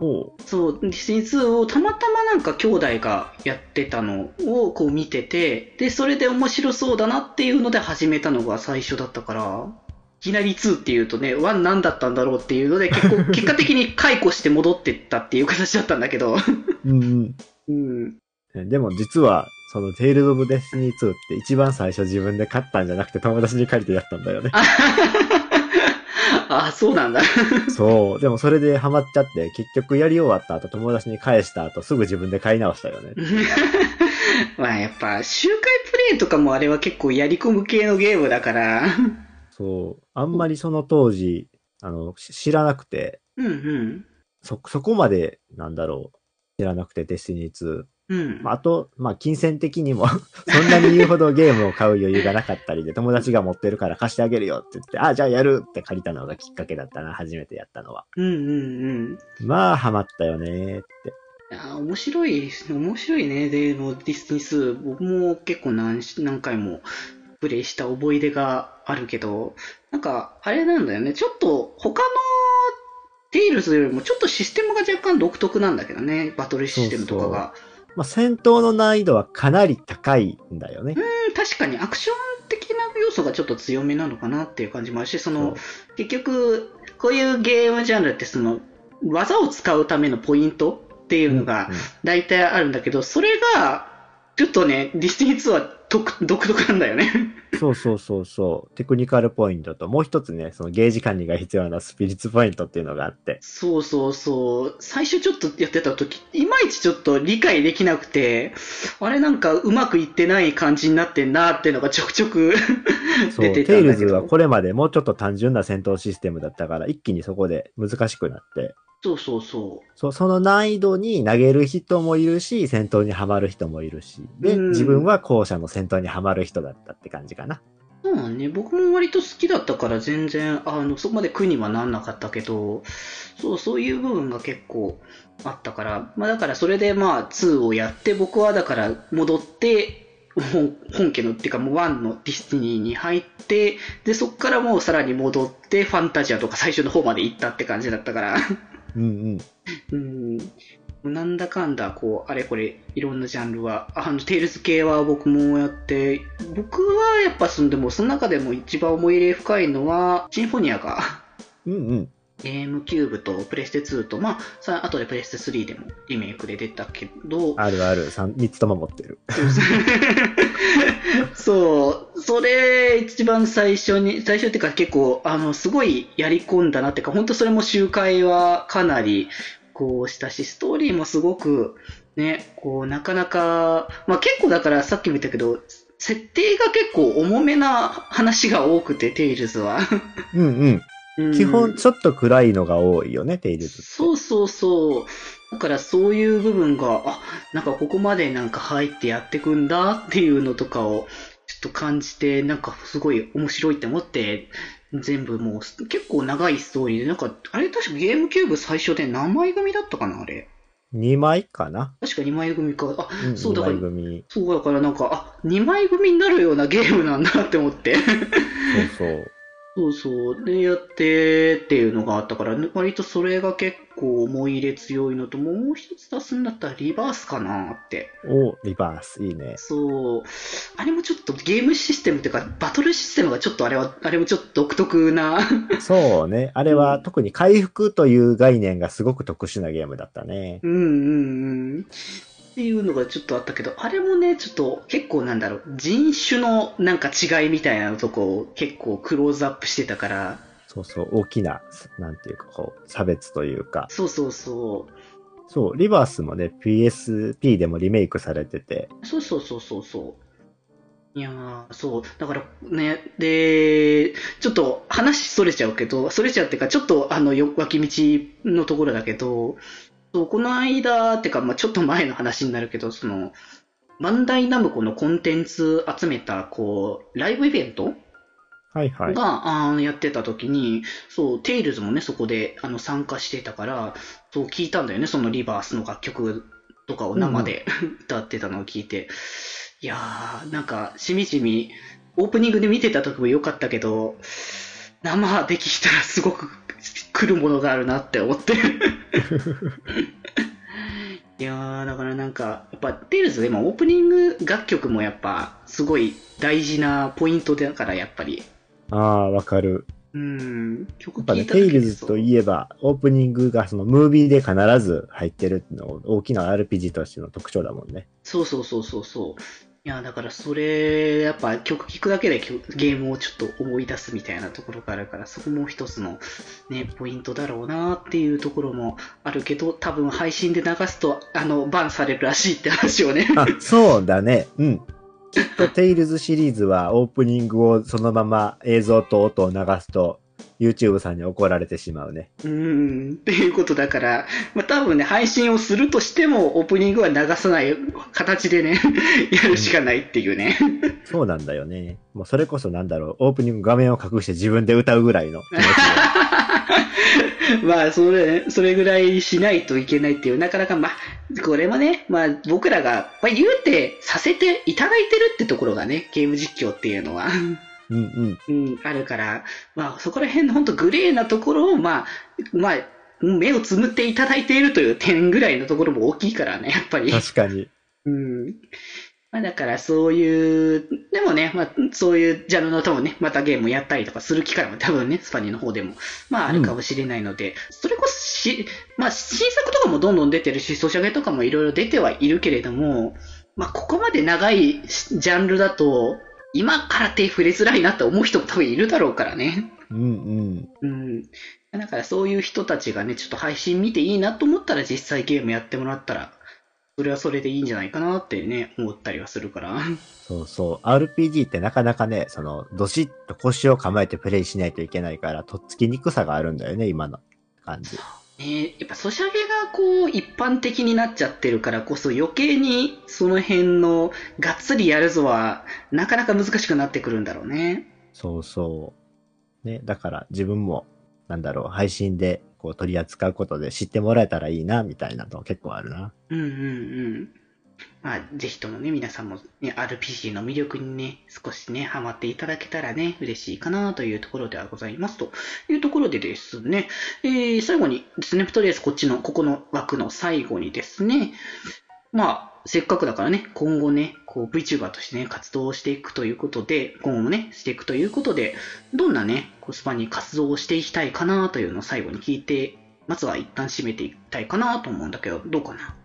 おそう、ディズニー2をたまたまなんか兄弟がやってたのをこう見てて、で、それで面白そうだなっていうので始めたのが最初だったから、いきなり2っていうとね、1何だったんだろうっていうので、結構、結果的に解雇して戻ってったっていう形だったんだけど。うんうん。うん。でも実は、その Tales of Destiny 2って一番最初自分で買ったんじゃなくて友達に借りてやったんだよね。あ、そうなんだ。そう。でもそれでハマっちゃって、結局やり終わった後友達に返した後すぐ自分で買い直したよね。まあやっぱ、周回プレイとかもあれは結構やり込む系のゲームだから。そう。あんまりその当時、あの、し知らなくて、うんうん。そ、そこまで、なんだろう。知らなくて、デスティニー2。うん。まあ、あと、まあ、金銭的にも、そんなに言うほどゲームを買う余裕がなかったりで、友達が持ってるから貸してあげるよって言って、あ、じゃあやるって借りたのがきっかけだったな、初めてやったのは。うんうんうん。まあ、ハマったよねって。いや面白い、面白いね。で、もうディスティニー2、僕も結構何し何回もプレイした思い出があるけど、なんか、あれなんだよね。ちょっと、他のテイルズよりもちょっとシステムが若干独特なんだけどね。バトルシステムとかが。まあ、戦闘の難易度はかなり高いんだよね。うん、確かに。アクション的な要素がちょっと強めなのかなっていう感じもあるし、その、結局、こういうゲームジャンルってその、技を使うためのポイントっていうのがうん大体あるんだけど、それが、ちょっとね、ディスティニー2は独独特なんだよね。そうそうそうそう。テクニカルポイントと、もう一つね、そのゲージ管理が必要なスピリッツポイントっていうのがあって。そうそうそう。最初ちょっとやってた時、いまいちちょっと理解できなくて、あれなんかうまくいってない感じになってんなっていうのがちょくちょく 出てテイルズたんだけど。はこれまでもうちょっと単純な戦闘システムだったから、一気にそこで難しくなって、そうそうそう。そその難易度に投げる人もいるし、戦闘にはまる人もいるし、で、うん。自分は後者の戦闘にはまる人だったって感じかな。そうね、僕も割と好きだったから全然、あの、そこまで苦にはなんなかったけど、そう、そういう部分が結構あったから、まあだからそれでまあ2をやって、僕はだから戻って、本本家のっていうかもう1のディスティニーに入って、で、そこからもうさらに戻って、ファンタジアとか最初の方まで行ったって感じだったから、うんうん。うん、なんだかんだ、こう、あれこれ、いろんなジャンルは、あの、テイルズ系は僕もやって、僕はやっぱその、でも、その中でも一番思い入れ深いのは、シンフォニアが、うんうん。ゲームキューブとプレステ2と、まあ、さ後でプレステ3でもリメイクで出たけど、あるある、三三つとも持ってる。そう、それ一番最初に、最初っていうか結構、あの、すごいやり込んだなっていうか、本当それも集会はかなり、こうしたし、ストーリーもすごく、ね、こう、なかなか、まあ結構だからさっきも言ったけど、設定が結構重めな話が多くて、テイルズは。うんうん。うん基本、ちょっと暗いのが多いよね、テイルズ。そうそうそう。だからそういう部分が、あ、なんかここまでなんか入ってやってくんだっていうのとかをちょっと感じて、なんかすごい面白いって思って、全部もう結構長いストーリーで、なんか、あれ確かゲームキューブ最初で何枚組だったかなあれ。2枚かな？確か2枚組か。あ、うん、そうだ2から、枚組。そうだからなんか、あ、2枚組になるようなゲームなんだって思って。そうそう。そうそう。で、やってっていうのがあったから、ね割とそれが結構思い入れ強いのと、もう一つ出すんだったらリバースかなって。おリバース、いいね。そう。あれもちょっとゲームシステムっていうか、バトルシステムがちょっとあれは、あれもちょっと独特な。そうね。あれは特に回復という概念がすごく特殊なゲームだったね。うんうんうん。っていうのがちょっとあったけど、あれもね、ちょっと結構なんだろう、人種のなんか違いみたいなとこを結構クローズアップしてたから、そうそう、大きな、なんていうか、こう、差別というか。そうそうそう。そう、リバースもね、PSP でもリメイクされてて、そうそうそうそうそう。いやー、そう。だからね、で、ちょっと話それちゃうけど、それちゃうっていうか、ちょっとあの、よ脇道のところだけど、そうこの間、ってか、まあちょっと前の話になるけど、その、バンダイナムコのコンテンツ集めた、こう、ライブイベントはいはい。が、あーやってた時に、そう、テイルズもね、そこであの参加してたから、そう聞いたんだよね、そのリバースの楽曲とかを生で、歌ってたのを聞いて。いやー、なんか、しみじみ、オープニングで見てた時も良かったけど、生で聞いたらすごく来るものがあるなって思って。いやー、だからなんか、やっぱ、テイルズでもオープニング楽曲もやっぱ、すごい大事なポイントだから、やっぱり。ああ、わかる。うん、曲やっぱね、聴いただけでテイルズといえば、オープニングがそのムービーで必ず入ってるっていうのを大きな RPG としての特徴だもんね。そうそうそうそうそう。いや、だからそれ、やっぱ曲聴くだけでゲームをちょっと思い出すみたいなところがあるから、そこも一つのね、ポイントだろうなっていうところもあるけど、多分配信で流すと、あの、バンされるらしいって話をね。あ、そうだね。うん。きっとテイルズシリーズはオープニングをそのまま映像と音を流すと YouTube さんに怒られてしまうね。うん、っていうことだから、まあ多分ね、配信をするとしても、オープニングは流さない形でね、やるしかないっていうね。そうなんだよね。もうそれこそなんだろう、オープニング画面を隠して自分で歌うぐらいの気持ちで まあ、それ、それぐらいしないといけないっていう、なかなか、まあ、これもね、まあ、僕らが、まあ、言うてさせていただいてるってところがね、ゲーム実況っていうのは、うんうん。うん、あるから、まあ、そこら辺の本当グレーなところを、まあ、まあ、目をつむっていただいているという点ぐらいのところも大きいからね、やっぱり。確かに。うん。まあだからそういう、でもね、まあそういうジャンルのともね、またゲームをやったりとかする機会も多分ね、スパニーの方でも、まああるかもしれないので、それこそし、まあ新作とかもどんどん出てるし、ソシャゲとかもいろいろ出てはいるけれども、まあここまで長いジャンルだと、今から手触れづらいなって思う人も多分いるだろうからね。うんうん。うん。だからそういう人たちがね、ちょっと配信見ていいなと思ったら実際ゲームやってもらったら、それはそれでいいんじゃないかなってね、思ったりはするから。そうそう。RPG ってなかなかね、その、どしっと腰を構えてプレイしないといけないから、とっつきにくさがあるんだよね、今の感じ。ねやっぱソシャゲがこう一般的になっちゃってるからこそ余計にその辺のがっつりやるぞはなかなか難しくなってくるんだろうね。そうそう。ね、だから自分も、なんだろう、配信でこう取り扱うことで知ってもらえたらいいな、みたいなの結構あるな。うんうんうん。まあ、ぜひともね、皆さんも、ね、RPG の魅力にね、少しね、ハマっていただけたらね、嬉しいかなというところではございます。というところでですね、えー、最後にですね、とりあえずこっちの、ここの枠の最後にですね、まあ、せっかくだからね、今後ね、こう VTuber としてね、活動していくということで、今後もね、していくということで、どんなね、コスパに活動をしていきたいかなというのを最後に聞いて、まずは一旦締めていきたいかなと思うんだけど、どうかな？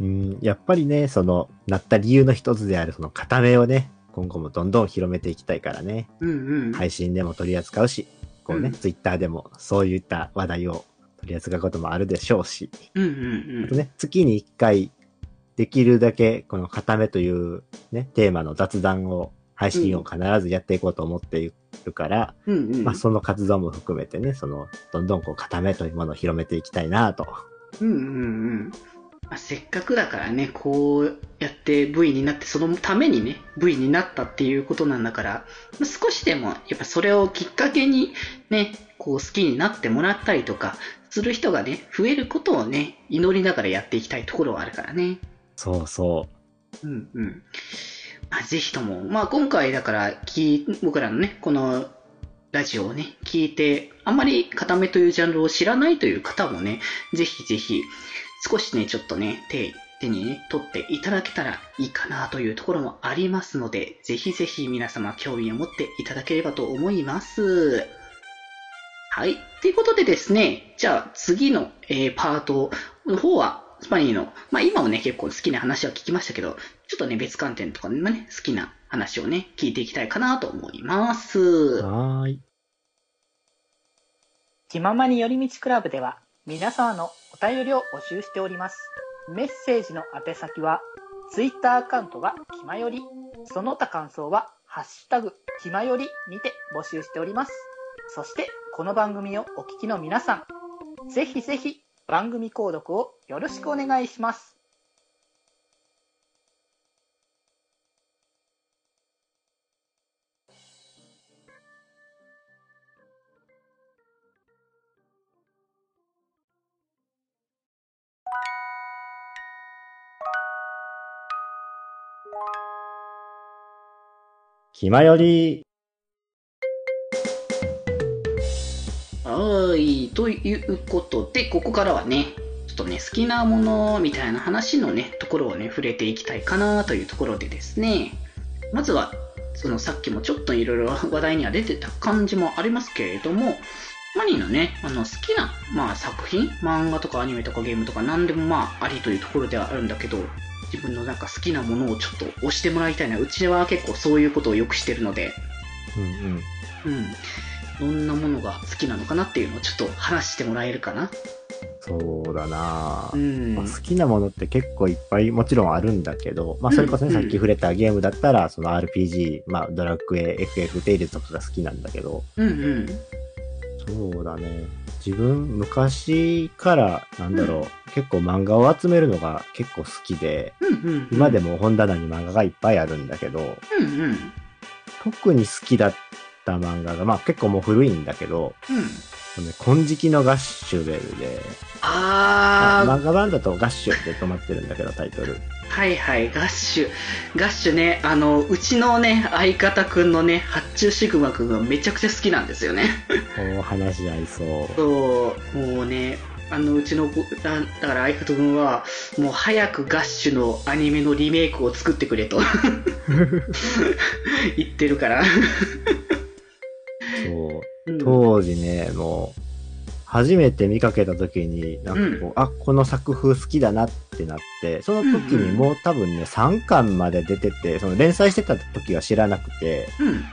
うん、やっぱりね、その、なった理由の一つである、その、固めをね、今後もどんどん広めていきたいからね。うんうん。配信でも取り扱うし、こうね、うんツイッターでもそういった話題を取り扱うこともあるでしょうし、うんうんあとね、月に1回、できるだけ、この固めというね、テーマの雑談を、配信を必ずやっていこうと思っているから、うん。うんうん。まあその活動も含めてね、その、どんどんこう固めというものを広めていきたいなと。うんうんうん。まあ、せっかくだからね、こうやって V になって、そのためにね、V になったっていうことなんだから、まあ少しでも、やっぱそれをきっかけにね、こう好きになってもらったりとか、する人がね、増えることをね、祈りながらやっていきたいところはあるからね。そうそうんうん。まあ、ぜひとも、まあ今回だから、き僕らのね、このラジオをね、聞いて、あんまり固めというジャンルを知らないという方もね、ぜひぜひ、少しね、ちょっとね、手、手にね、取っていただけたらいいかなというところもありますので、ぜひぜひ皆様興味を持っていただければと思います。はい。ということでですね、じゃあ次の、えーパートの方は、スパニーの、まあ今もね、結構好きな話は聞きましたけど、ちょっとね、別観点とかでもね、好きな話をね、聞いていきたいかなと思います。う。はーい。気ままに寄り道クラブでは皆様のお便りを募集しております。メッセージの宛先は Twitter アカウントがきまより、その他感想はハッシュタグきまよりにて募集しております。そしてこの番組をお聞きの皆さん、ぜひぜひ番組購読をよろしくお願いします。気まより、はい。ということで、ここからはね、ちょっとね、好きなものみたいな話のね、ところをね、触れていきたいかなというところでですね、まずは、そのさっきもちょっといろいろ 話題には出てた感じもありますけれども、マニーのね、あの好きな、まあ、作品、漫画とかアニメとかゲームとか何でもまあありというところではあるんだけど、自分のなんか好きなものをちょっと押してもらいたいな。うちは結構そういうことをよくしてるので、うんうん。うん。どんなものが好きなのかなっていうのをちょっと話してもらえるかな。そうだなぁうん。まあ好きなものって結構いっぱいもちろんあるんだけど、まあそれこそね、うんさっき触れたゲームだったら、その RPG、まあドラクエ、FF、テイルズとかが好きなんだけど、うんうん。そうだね。自分、昔から、なんだろう、結構漫画を集めるのが結構好きで、うんうん。今でも本棚に漫画がいっぱいあるんだけど、うんうん。うん。特に好きだった漫画が、まあ結構もう古いんだけど、ね金色のガッシュベルで、あー、漫画版だとガッシュで止まってるんだけど、タイトル。はいはい、ガッシュ。ガッシュね、あの、うちのね、相方くんのね、発注シグマくんがめちゃくちゃ好きなんですよね。お話し合いそう。そう、もうね、あの、うちの子、だだから相方くんは、もう早くガッシュのアニメのリメイクを作ってくれと 言ってるから。そう。うん当時ね、もう、初めて見かけた時に、なんかこう、あ、この作風好きだなってなって、その時にもう多分ね、3巻まで出てて、その連載してた時は知らなくて、うん。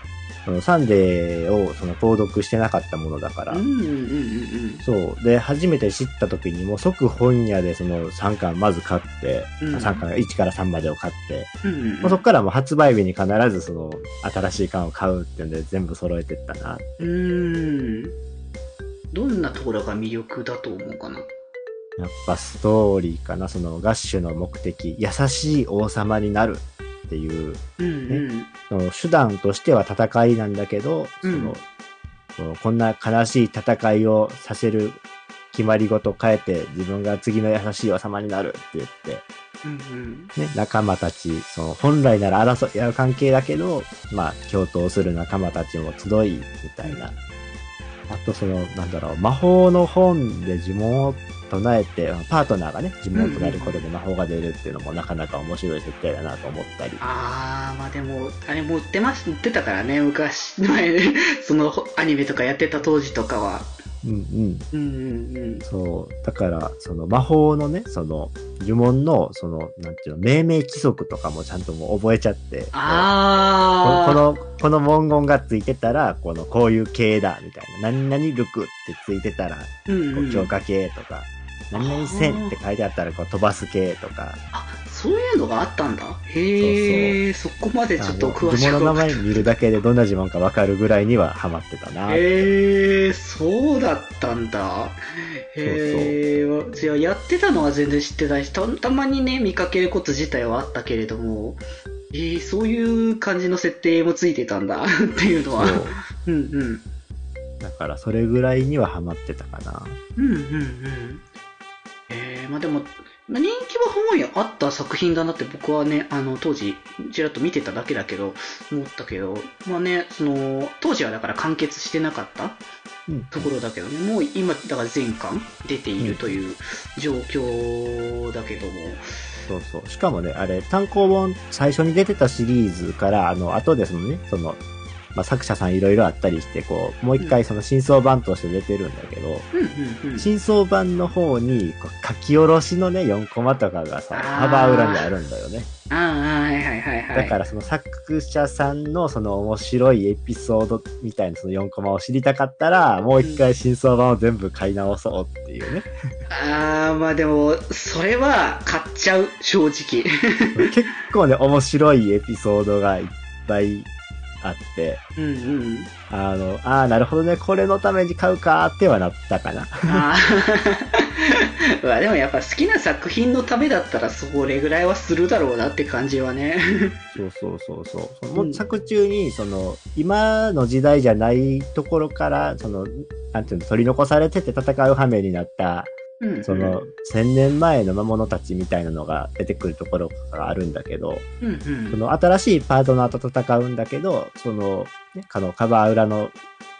そのサンデーをその購読してなかったものだから、うんうんうんうんそう。で、初めて知った時にもう即本屋でその3巻まず買って、うん3巻1から3までを買って、うん。うんうんもうそこからもう発売日に必ずその新しい巻を買うっていうんで全部揃えてったな。うーん。どんなところが魅力だと思うかな？やっぱストーリーかな、そのガッシュの目的、優しい王様になるっていう、うんうん。手段としては戦いなんだけど、うん。そのこんな悲しい戦いをさせる決まり事変えて自分が次の優しい王様になるって言って、うんうん。ね、仲間たち、その本来なら争い合う関係だけど、まあ共闘する仲間たちも集い、みたいなあとその、なんだろう、魔法の本で呪文を唱えて、パートナーがね、呪文を唱えることで魔法が出るっていうのもなかなか面白い設定だなと思ったり。ああ、まあでも、あれも売ってます、売ってたからね、昔、前、そのアニメとかやってた当時とかは。うんうん。うんうんうん。そう。だから、その魔法のね、その呪文の、その、なんていうの、命名規則とかもちゃんともう覚えちゃって。あー。この、この文言がついてたら、この、こういう系だ、みたいな。何々ルクってついてたら、うんうん、こう強化系とか、何々線って書いてあったら、こう飛ばす系とか。あ、そういうのがあったんだ。へえ、そこまでちょっと詳しくあの名前見るだけでどんな呪文かわかるぐらいにはハマってたな。へえ、そうだったんだ。へえ、じゃあやってたのは全然知ってないし、たたまにね、見かけること自体はあったけれども、えー、そういう感じの設定もついてたんだ っていうのは。そううんうん。だから、それぐらいにはハマってたかな。うんうんうん。えー、まあでも、まあ人気は本にあった作品だなって僕はね、あの、当時、ちらっと見てただけだけど、思ったけど、まあね、その、当時はだから完結してなかったうん。ところだけどね、もう今、だから全巻出ているという状況だけども、そうそう。しかもね、あれ、単行本、最初に出てたシリーズから、あの、後でそのね、その、まあ、作者さんいろいろあったりして、こう、もう一回その真相版として出てるんだけど、うん。真相版の方に、こう書き下ろしのね、4コマとかがさ、幅裏にあるんだよね。ああ、はいはいはいはい。だからその作者さんのその面白いエピソードみたいなその4コマを知りたかったら、もう一回真相版を全部買い直そうっていうね。ああ、まあでも、それは買っちゃう、正直。結構ね、面白いエピソードがいっぱいあって、うんうん。あの、ああ、なるほどね、これのために買うかってはなったかな。ああ。まあでもやっぱ好きな作品のためだったらそれぐらいはするだろうなって感じはね。そうそうそうそう。その作中に、その、今の時代じゃないところから、その、なんていうの、取り残されてて戦う羽目になった、うん。その、千年前の魔物たちみたいなのが出てくるところがあるんだけど、うんうん。その新しいパートナーと戦うんだけど、その、ね、あの、カバー裏の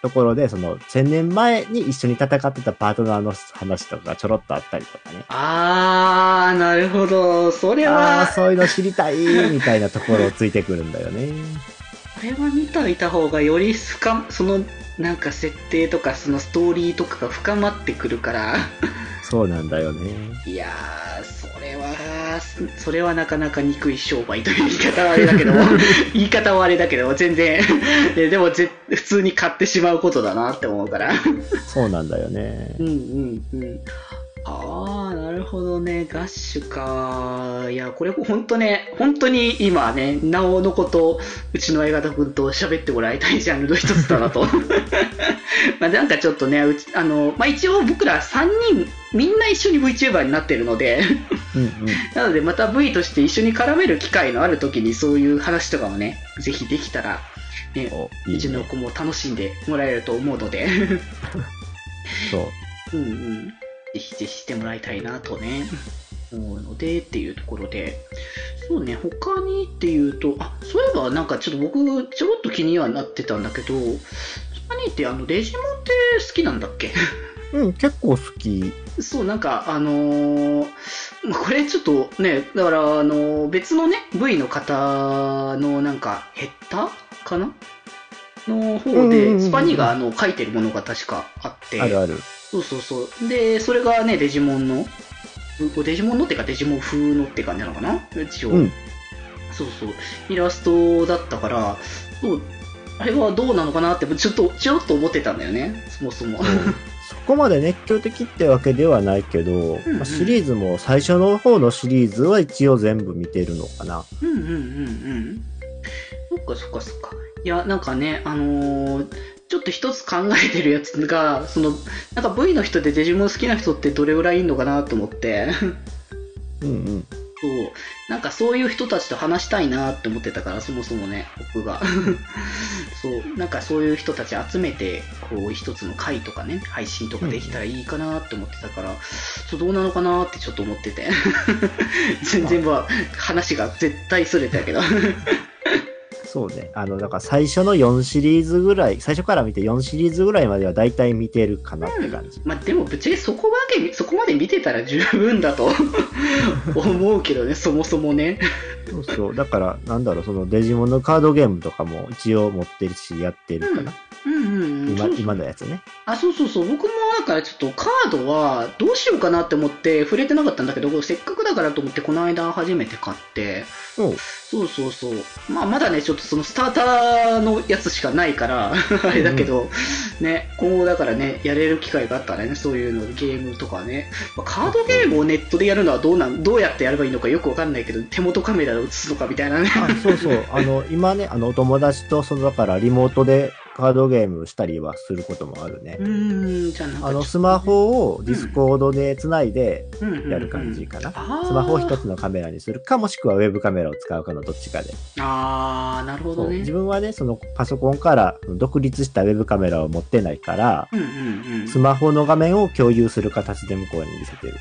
ところで、その、千年前に一緒に戦ってたパートナーの話とかちょろっとあったりとかね。ああ、なるほど。それは、ー、そういうの知りたい、みたいなところをついてくるんだよね。これは見といた方がより深、その、なんか設定とかそのストーリーとかが深まってくるから。そうなんだよね。いやー、それは、それはなかなか憎い商売という言い方はあれだけども、言い方はあれだけども、全然、ででもぜ普通に買ってしまうことだなって思うから。そうなんだよねう。んうんうん。ああ、なるほどね。ガッシュか。いや、これ本当ね、本当に今ね、なおのこと、うちの相方くんと喋ってもらいたいジャンルの一つだなと。まあなんかちょっとね、うち、あの、まあ一応僕ら3人、みんな一緒に VTuber になってるので、うんうん。なのでまた V として一緒に絡める機会のある時にそういう話とかもね、ぜひできたら、ね、おいいね。うちの子も楽しんでもらえると思うので、そう。うんうん。ぜひぜひしてもらいたいなとね、思うのでっていうところで、そうね、他にっていうと、あ、そういえばなんかちょっと僕、ちょろっと気にはなってたんだけど、他にってあの、デジモンって好きなんだっけ？うん、結構好き。そう、なんか、あのーまあこれちょっとね、だから、あのー別のね、V の方のなんか、ヘッダーかな？の方で、んスパニーがあの書いてるものが確かあって、あるある。そうそうそう。で、それがね、デジモンの、うデジモンのってかデジモン風のって感じなのかな？一応、うん。そうそう。イラストだったから、そう、あれはどうなのかなって、ちょっと、ちょろっと思ってたんだよね、そもそも。そこまで熱狂的ってわけではないけど、んうんまあシリーズも最初の方のシリーズは一応全部見てるのかな。うんうんうんうん。そっかそっかそっか。いや、なんかね、あのーちょっと一つ考えてるやつが、その、なんか V の人でデジモン好きな人ってどれぐらいいんのかなと思って、うんうん。そう、なんかそういう人たちと話したいなって思ってたから、そもそもね、僕が。そう、なんかそういう人たち集めて、こう一つの回とかね、配信とかできたらいいかなって思ってたから、そうどうなのかなってちょっと思ってて。全然まあ、話が絶対それたけど。そうね。あの、だから最初の4シリーズぐらい、最初から見て4シリーズぐらいまでは大体見てるかなって感じ。まあでもぶっちゃけそこまで、そこまで見てたら十分だと 思うけどね、そもそもね。そうそう。だから、なんだろう、そのデジモンのカードゲームとかも一応持ってるし、やってるかな。うんうんうん。今今のやつね。あ、そうそうそう。僕もだからちょっとカードはどうしようかなって思って触れてなかったんだけど、せっかくだからと思ってこの間初めて買って、うん。そうそうそう。まあまだね、ちょっとそのスターターのやつしかないから、あれだけど、ね、今後だからね、やれる機会があったらね、そういうの、ゲームとかね。まあカードゲームをネットでやるのはどうなん、どうやってやればいいのかよくわかんないけど、手元カメラで映すのかみたいなね。あ、そうそう。あの、今ね、あの、お友達と、その、だから、リモートでカードゲームしたりはすることもあるねう。ーん、じゃあの、スマホをディスコードでつないでやる感じかな。スマホを一つのカメラにするか、もしくはウェブカメラを使うかのどっちかで。あー、なるほどね。自分はね、そのパソコンから独立したウェブカメラを持ってないから、うんうんうん。スマホの画面を共有する形で向こうに見せてる。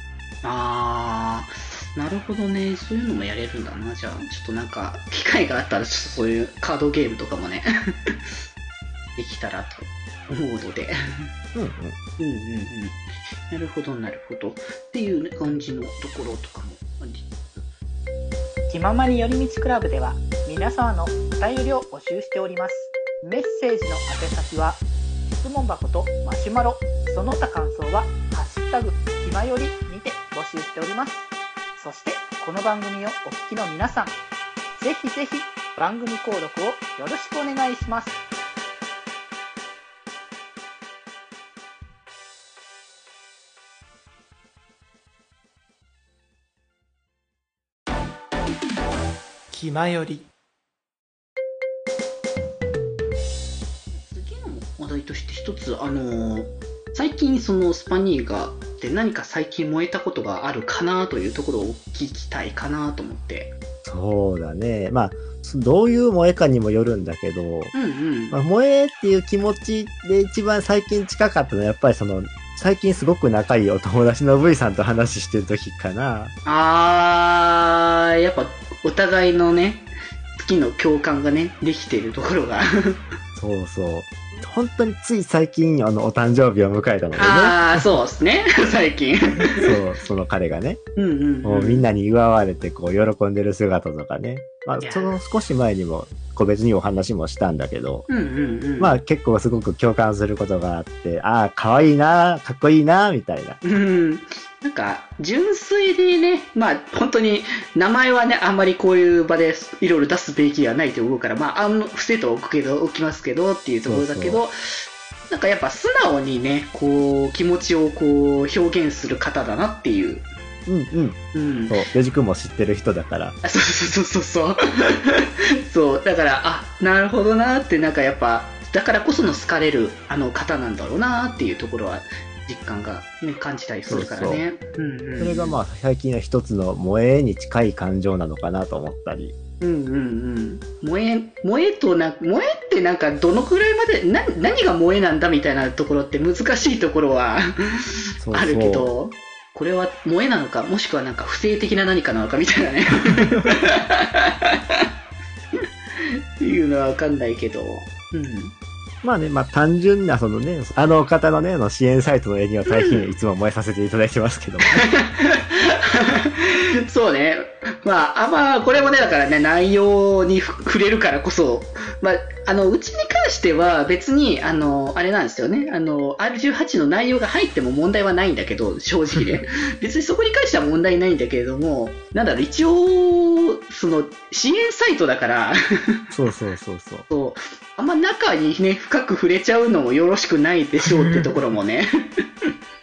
あー、なるほどね。そういうのもやれるんだな。じゃあ、ちょっとなんか、機会があったら、ちょっとそういうカードゲームとかもね、できたらと思うので。うんうん。うんうんうん。なるほど、なるほど。っていう、ね、感じのところとかもあり気ままに寄り道クラブでは皆様のお便りを募集しておりますメッセージの宛先は質問箱とマシュマロその他感想は「ハッシュタグひまより」にて募集しておりますそしてこの番組をお聞きの皆さんぜひぜひ番組購読をよろしくお願いします気まより次の話題として一つ、あのー最近そのスパニーがで何か最近燃えたことがあるかなというところを聞きたいかなと思って。そうだね。まあ、どういう萌えかにもよるんだけど、うんうん。まあ、萌えっていう気持ちで一番最近近かったのは、やっぱりその、最近すごく仲いいお友達の V さんと話してる時かな。あー、お互いのね、好きの共感がね、できているところが。そうそう。本当につい最近、あの、お誕生日を迎えたのでね。あー、そうですね、最近。そう、その彼がね。うんうん、うん。もうみんなに祝われて、こう、喜んでる姿とかね。まあ、その少し前にも、個別にお話もしたんだけど、うんうんうん。まあ結構すごく共感することがあって、ああ、可愛いな、かっこいいな、みたいな。うん。なんか、純粋にね、まあ、本当に、名前はね、あんまりこういう場でいろいろ出すべきはないと思うから、まあ、あん伏せておくけど、置きますけどっていうところだけど、なんかやっぱ素直にね、こう、気持ちをこう、表現する方だなっていう。うんうん。うん。そう、デジ君も知ってる人だから。あそうそうそうそうそう。そう、だから、あ、なるほどなって、なんかやっぱ、だからこその好かれるあの方なんだろうなっていうところは、実感が、ね、感じたりするからね。それがまあ最近は一つの萌えに近い感情なのかなと思ったり。うんうんうん。萌え、萌えとな、萌えってなんかどのくらいまで、な、何が萌えなんだみたいなところって難しいところは あるけど、これは萌えなのか、もしくはなんか不正的な何かなのかみたいなね。っていうのはわかんないけど。うん。まあね、まあ単純なそのね、あの方のね、あの支援サイトの絵には大変いつも燃えさせていただいてますけども、そうね。まあ、あまあ、これもね、だからね、内容に触れるからこそ、まあ、あの、うちに関しては別に、あの、あれなんですよね。あの、R18 の内容が入っても問題はないんだけど、正直ね。別にそこに関しては問題ないんだけれども、なんだろう、一応、その、支援サイトだから、そうそうそうそう。そう、あんま中にね、深く触れちゃうのもよろしくないでしょうってところもね。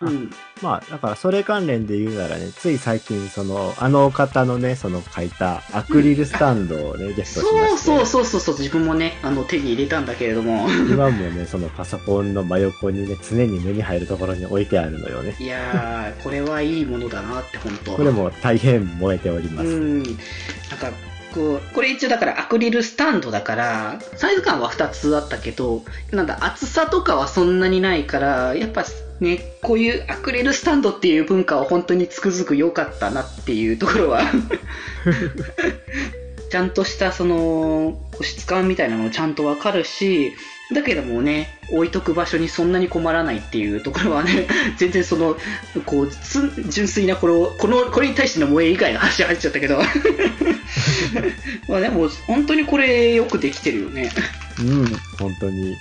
うん。まあ、だからそれ関連で言うならね、つい最近、その、あの方のね、その書いたアクリルスタンドをね、ゲットしまして、そうそうそうそうそう、自分もね、あの、手に入れたんだけれども。今もね、そのパソコンの真横にね、常に目に入るところに置いてあるのよね。いやー、これはいいものだなって、本当これも大変燃えております。うん。なんか、こう、これ一応だからアクリルスタンドだから、サイズ感は2つあったけど、なんだ、厚さとかはそんなにないから、やっぱね、こういうアクリルスタンドっていう文化は本当につくづく良かったなっていうところは ちゃんとしたその、質感みたいなのもちゃんとわかるし、だけどもね、置いとく場所にそんなに困らないっていうところはね、全然その、こう、つ純粋なこの、この、これに対しての萌え以外の話入っちゃったけど。まあでも、本当にこれよくできてるよね。うん、本当に。うん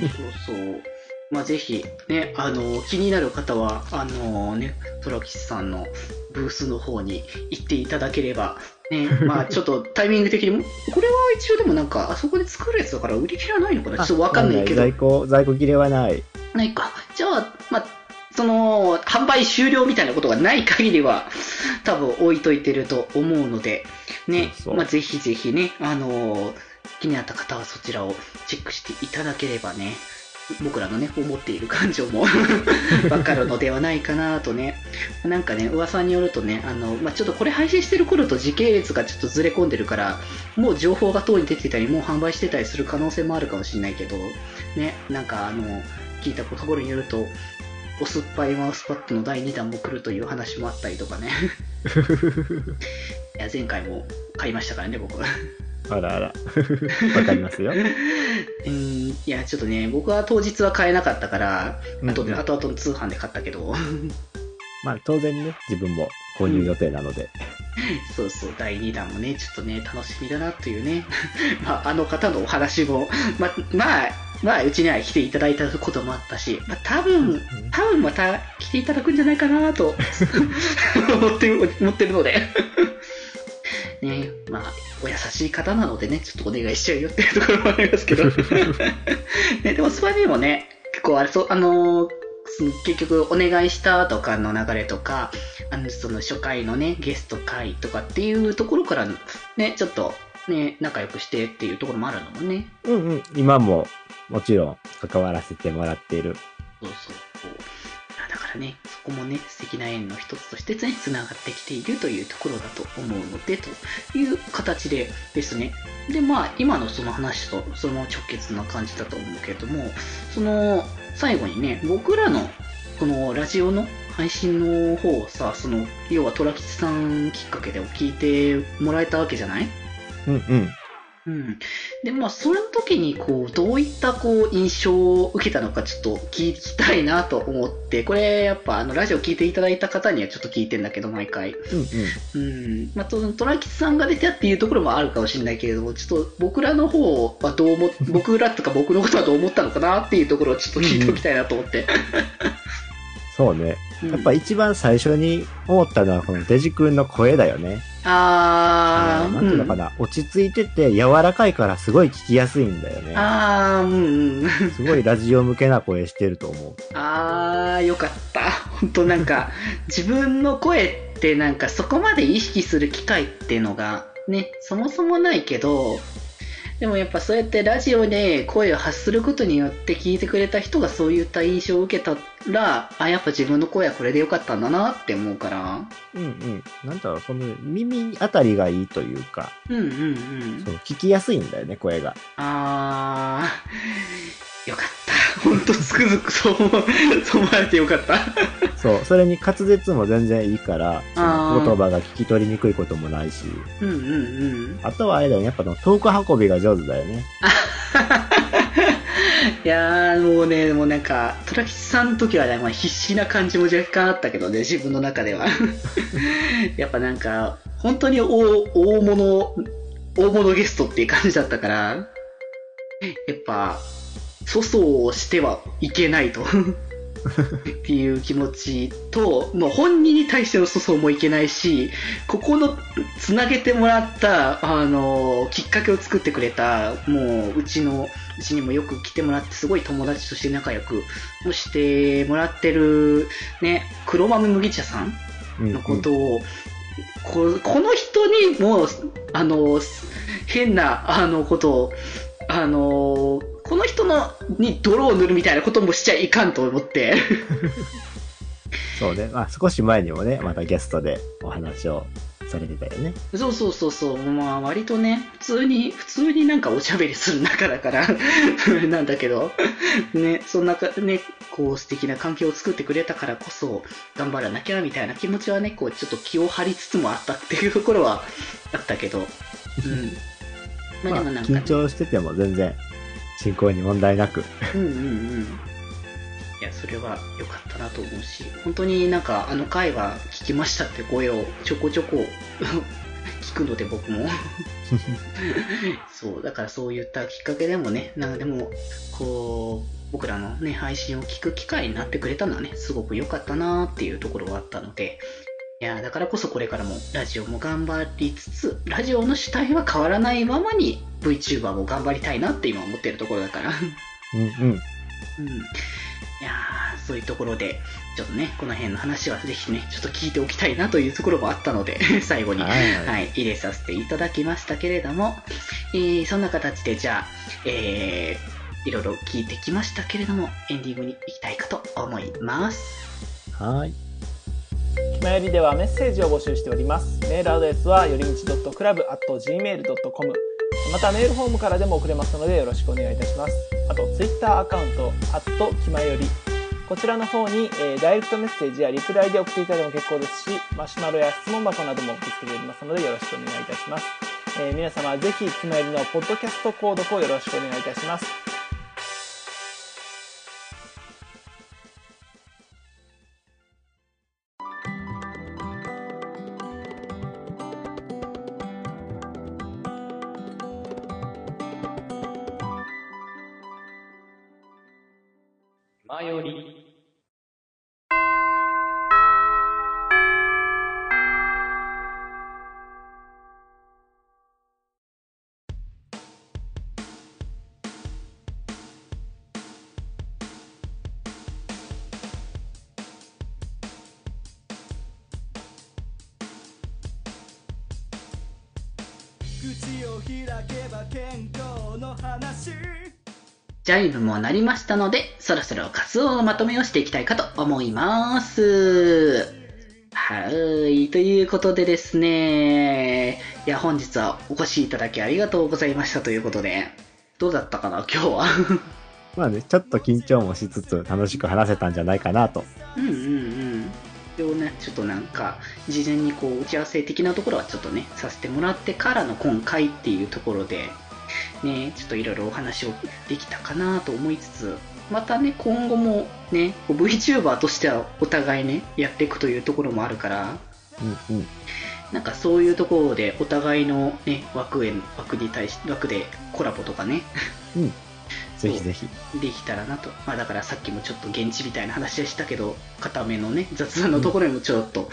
そうそう。まあぜひ、ね、あの、気になる方は、あのね、トラキスさんのブースの方に行っていただければ、ね、まあちょっとタイミング的にも、これは一応でもなんか、あそこで作るやつだから売り切れはないのかな？ちょっとわかんないけど在。庫、在庫切れはない。ないか。じゃあ、まあ、その、販売終了みたいなことがない限りは、多分置いといてると思うので、ね、そうそうまあ、ぜひぜひね、あのー気になった方はそちらをチェックしていただければね、僕らのね、思っている感情も わかるのではないかなとね。なんかね、噂によるとね、あの、まあ、ちょっとこれ配信してる頃と時系列がちょっとずれ込んでるから、もう情報が当に出てたり、もう販売してたりする可能性もあるかもしれないけど、ね、なんかあの、聞いたところによると、お酸っぱいマウスパッドの第2弾も来るという話もあったりとかね。いや、前回も買いましたからね、僕。あらあら。わかりますよ。うん、いや、ちょっとね、僕は当日は買えなかったから、後で、うんうん後々の通販で買ったけど、まあ当然ね、自分も購入予定なので。そうそう、第2弾もね、ちょっとね、楽しみだなというね、まあ、あの方のお話も、ま、まあ、まあ、うちには来ていただいたこともあったし、まあ、多分、多分また来ていただくんじゃないかなと思って、思ってるので。ねまあ、お優しい方なのでね、ちょっとお願いしちゃうよっていうところもありますけど。ね、でも、スパニーもね、結構あれ、そう、あのー結局、お願いしたとかの流れとか、あの、その初回のね、ゲスト会とかっていうところから、ね、ちょっと、ね、仲良くしてっていうところもあるのもね。うんうん。今ももちろん関わらせてもらっている。そうそう。からね、そこもね、素敵な縁の一つとしてね、繋がってきているというところだと思うので、という形でですね。で、まあ、今のその話と、そのまま直結な感じだと思うけれども、その、最後にね、僕らの、このラジオの配信の方をさ、その、要は虎吉さんきっかけで聞いてもらえたわけじゃない？うんうん。うん。で、まあ、その時に、こう、どういった、こう、印象を受けたのか、ちょっと聞きたいなと思って、これ、やっぱ、あの、ラジオ聞いていただいた方にはちょっと聞いてんだけど、毎回。うんうん。うん。まあ、と、トラキツさんが出たっていうところもあるかもしれないけれども、ちょっと、僕らの方はどう思っ、僕らとか僕のことはどう思ったのかなっていうところをちょっと聞いておきたいなと思って。そうね。うんやっぱ一番最初に思ったのはこのデジ君の声だよね。あー、なんていうのかな、落ち着いてて柔らかいからすごい聞きやすいんだようんね。あー、うんうん。すごいラジオ向けな声してると思う。あー、よかった。本当なんか、自分の声ってなんかそこまで意識する機会っていうのがね、そもそもないけど、でもやっぱそうやってラジオで声を発することによって聞いてくれた人がそういった印象を受けたら、あ、やっぱ自分の声はこれでよかったんだなって思うから。うんうん。なんだろう、その耳当たりがいいというか、うんうんうんそ。う聞きやすいんだよね、声が。あー、よかった。本当つくづくそう思う、そう思われてよかった。そう、それに滑舌も全然いいから、その言葉が聞き取りにくいこともないし、うんうんうん。あとはあれだよね、やっぱのトーク運びが上手だよね。いやー、もうね、もうなんか、虎吉さんの時はね、まあ、必死な感じも若干あったけどね、自分の中では。やっぱなんか、本当に大大物、大物ゲストっていう感じだったから、やっぱ、粗相をしてはいけないと。っていう気持ちと、もう本人に対しての粗相もいけないし、ここのつなげてもらった、あの、きっかけを作ってくれた、もううちの、うちにもよく来てもらって、すごい友達として仲良くもしてもらってる、ね、黒豆麦茶さんうん、うん。のことを、ここの人にも、あの、変な、あの、ことを、あの、この人のに泥を塗るみたいなこともしちゃいかんと思って。そうね。まあ少し前にもね、またゲストでお話をされてたよね。そうそうそうそう。まあ割とね、普通に、普通になんかおしゃべりする仲だから、なんだけど、ね、そんなか、ね、こう素敵な環境を作ってくれたからこそ、頑張らなきゃみたいな気持ちはね、こうちょっと気を張りつつもあったっていうところはあったけど、うん。ままああでもなんかね、緊張してても全然進行に問題なく。うんうんうん。いや、それは良かったなと思うし、本当になんかあの回は聞きましたって声をちょこちょこ聞くので僕も。そう、だからそういったきっかけでもね、なんかでも、こう、僕らのね、配信を聞く機会になってくれたのはね、すごく良かったなっていうところがあったので、いや、だからこそこれからもラジオも頑張りつつ、ラジオの主体は変わらないままに VTuber も頑張りたいなって今思ってるところだから。うんうん。うん。いやーそういうところで、ちょっとね、この辺の話はぜひね、ちょっと聞いておきたいなというところもあったので、最後に、はいはい、入れさせていただきましたけれども、えーそんな形で、じゃあ、えー、いろいろ聞いてきましたけれども、エンディングに行きたいかと思います。はい。きまよりではメッセージを募集しております。メールアドレスはよりみち .club.gmail.com またメールフォームからでも送れますのでよろしくお願いいたします。あと、ツイッターアカウント、アットきまより。こちらの方に、えーダイレクトメッセージやリプライで送っていただいても結構ですし、マシュマロや質問箱なども受け付けておりますのでよろしくお願いいたします。えー皆様ぜひきまよりのポッドキャスト購読をよろしくお願いいたします。前より。ジャイブもなりましたので、そろそろ活動のまとめをしていきたいかと思います。はい。ということでですね。いや、本日はお越しいただきありがとうございましたということで。どうだったかな今日は。まあね、ちょっと緊張もしつつ楽しく話せたんじゃないかなと。うんうんうん。でもね、ちょっとなんか、事前にこう、打ち合わせ的なところはちょっとね、させてもらってからの今回っていうところで、ね、ちょっといろいろお話をできたかなと思いつつ、またね、今後もね、VTuber としてはお互いね、やっていくというところもあるから、うんうん。なんかそういうところでお互いのね、枠へ、枠に対し、枠でコラボとかね、ぜひぜひ。できたらなと。まあだからさっきもちょっと現地みたいな話でしたけど、固めのね、雑談のところにもちょっと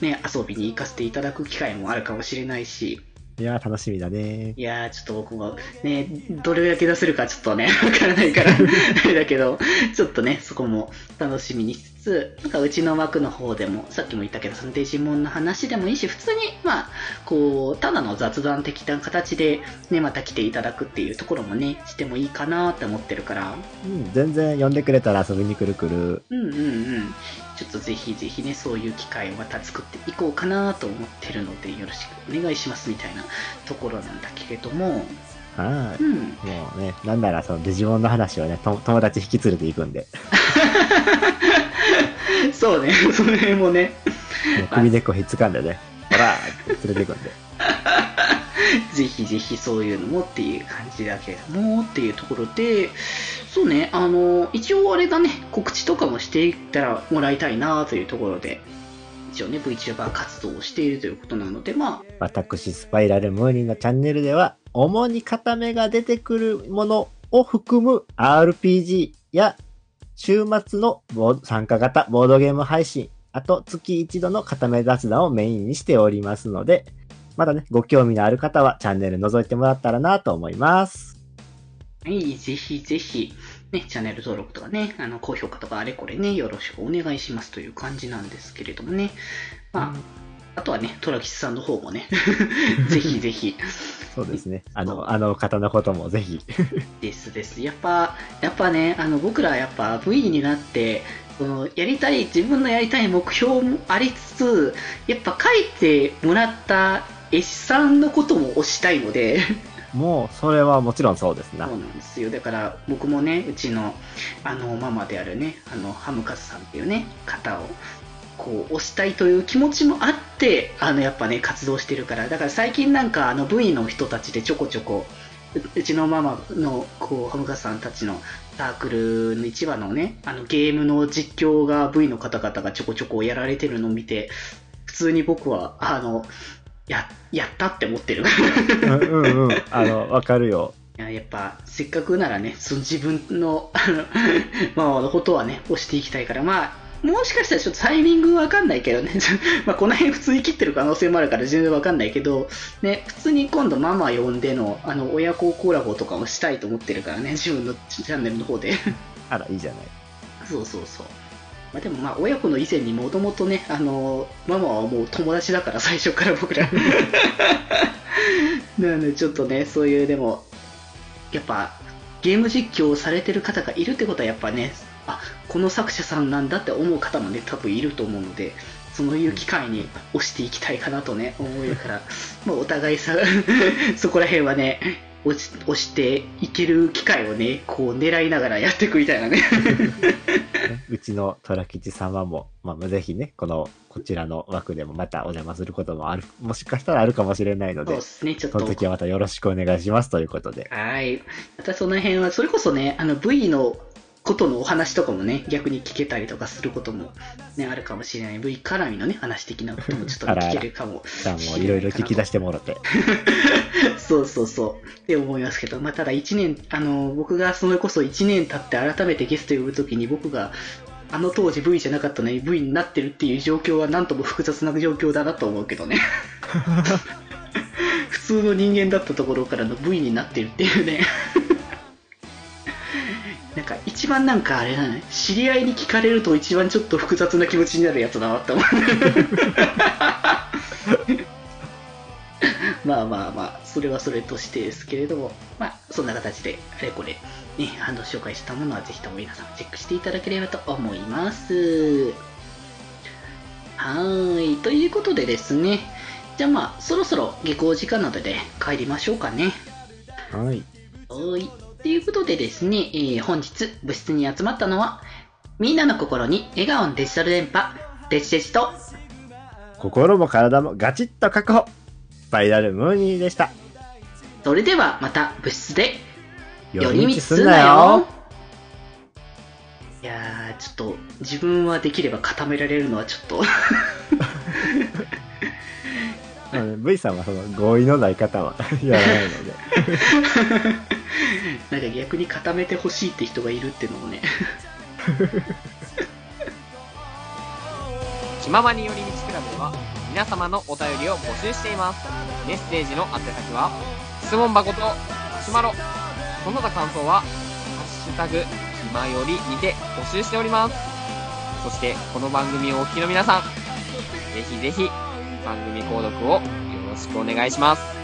ね、遊びに行かせていただく機会もあるかもしれないし、いやー、楽しみだね。いやー、ちょっと僕もね、どれだけ出せるかちょっとね、わからないから、あれだけど、ちょっとね、そこも楽しみにしつつ、なんかうちの枠の方でも、さっきも言ったけど、そのデジモンの話でもいいし、普通に、まあ、こう、ただの雑談的な形で、ね、また来ていただくっていうところもね、してもいいかなって思ってるから、うん、全然呼んでくれたら遊びに来る来る。うんうんうん。ちょっとぜひぜひね、そういう機会をまた作っていこうかなと思ってるので、よろしくお願いしますみたいなところなんだけれども、はい。うん。もうね、なんならそのデジモンの話をね、と友達引き連れていくんで、そうね、その辺もね、もう首根っこひっつかんでね、ほらーって連れていくんで。ぜひぜひそういうのもっていう感じだけれどもっていうところで、そうね、あの、一応あれだね、告知とかもしていったらもらいたいなというところで、一応ね、VTuber 活動をしているということなので、まあ、私、スパイラルムーニンのチャンネルでは、主に固めが出てくるものを含む RPG や週末の参加型ボードゲーム配信、あと月一度の固め雑談をメインにしておりますので、まだね、ご興味のある方はチャンネル覗いてもらったらなと思います。はい、ぜひぜひ、ね、チャンネル登録とかね、あの、高評価とかあれこれね、よろしくお願いしますという感じなんですけれどもね。まあ、あとはね、トラキスさんの方もね、ぜひぜひ、そうですね。あの、あの方のこともぜひ。ですです。やっぱ、やっぱね、あの、僕らやっぱ V になって、その、やりたい、自分のやりたい目標もありつつ、やっぱ書いてもらった絵師さんのことも推したいので、もう、それはもちろんそうですなそう。なんですよ。だから、僕もね、うちの、あの、ママであるね、あの、ハムカツさんっていうね、方を、こう、推したいという気持ちもあって、あの、やっぱね、活動してるから。だから最近なんか、あの、V の人たちでちょこちょこ、うちのママの、こう、ハムカさんたちのサークルの一番のね、あの、ゲームの実況が V の方々がちょこちょこやられてるのを見て、普通に僕は、あの、や、やったって思ってる。うんうんうん。あの、わかるよ。いややっぱ、せっかくならね、その自分の、あの、まあ、のことはね、押していきたいから、まあ、もしかしたらちょっとタイミングわかんないけどね、まあ、この辺普通に切ってる可能性もあるから全然わかんないけど、ね、普通に今度ママ呼んでの、あの、親子コラボとかもしたいと思ってるからね、自分のチャンネルの方で。あら、いいじゃない。そうそうそう。まあ、でもまあ、親子の以前にもともとね、あの、ママはもう友達だから、最初から僕ら。なので、ちょっとね、そういう、でも、やっぱ、ゲーム実況をされてる方がいるってことは、やっぱね、あ、この作者さんなんだって思う方もね、多分いると思うので、そういう機会に押していきたいかなとね、思うから、まあ、お互いさ、そこら辺はね、押し押していける機会をね、こう狙いながらやっていくみたいなね。ね うちの虎吉様も、まあ、ぜひね、この、こちらの枠でもまたお邪魔することもある、もしかしたらあるかもしれないのでそうで、すね、ちょっと。その時はまたよろしくお願いしますということで。はい。またその辺は、それこそね、あの V のことのお話とかもね、逆に聞けたりとかすることもね、あるかもしれない。V 絡みのね、話的なこともちょっと聞けるかも。じゃあもういろいろ聞き出してもろて。そうそうそう。って思いますけど、まあ、ただ1年、あの、僕がそれこそ1年経って改めてゲスト呼ぶときに僕が、あの当時 V じゃなかったのに V になってるっていう状況はなんとも複雑な状況だなと思うけどね。普通の人間だったところからの V になってるっていうね。なんか一番なんかあれだね、知り合いに聞かれると一番ちょっと複雑な気持ちになるやつだなって思う。まあまあまあ、それはそれとしてですけれども、まあ、そんな形で、あれこれ、ね、あの、紹介したものはぜひとも皆さんチェックしていただければと思います。はーい。ということでですね、じゃあまあ、そろそろ下校時間なので帰りましょうかね。はい。はーい。ということでですね、えー本日部室に集まったのは、みんなの心に笑顔のデジタル電波、デジデジと、心も体もガチッと確保。スパイラルムーニーでした。それではまた部室で寄寄り道すんなよ。いやー、ちょっと自分はできれば固められるのはちょっとまあ ね V さんはその合意のない方は やらないので。なんか逆に固めてほしいって人がいるっていうのもね。気ままに寄り道クラブでは皆様のお便りを募集していますメッセージの宛先は質問箱とマシュマロその他感想は「ハッシュタグひまより」にて募集しておりますそしてこの番組をお聞きの皆さんぜひぜひ番組購読をよろしくお願いします。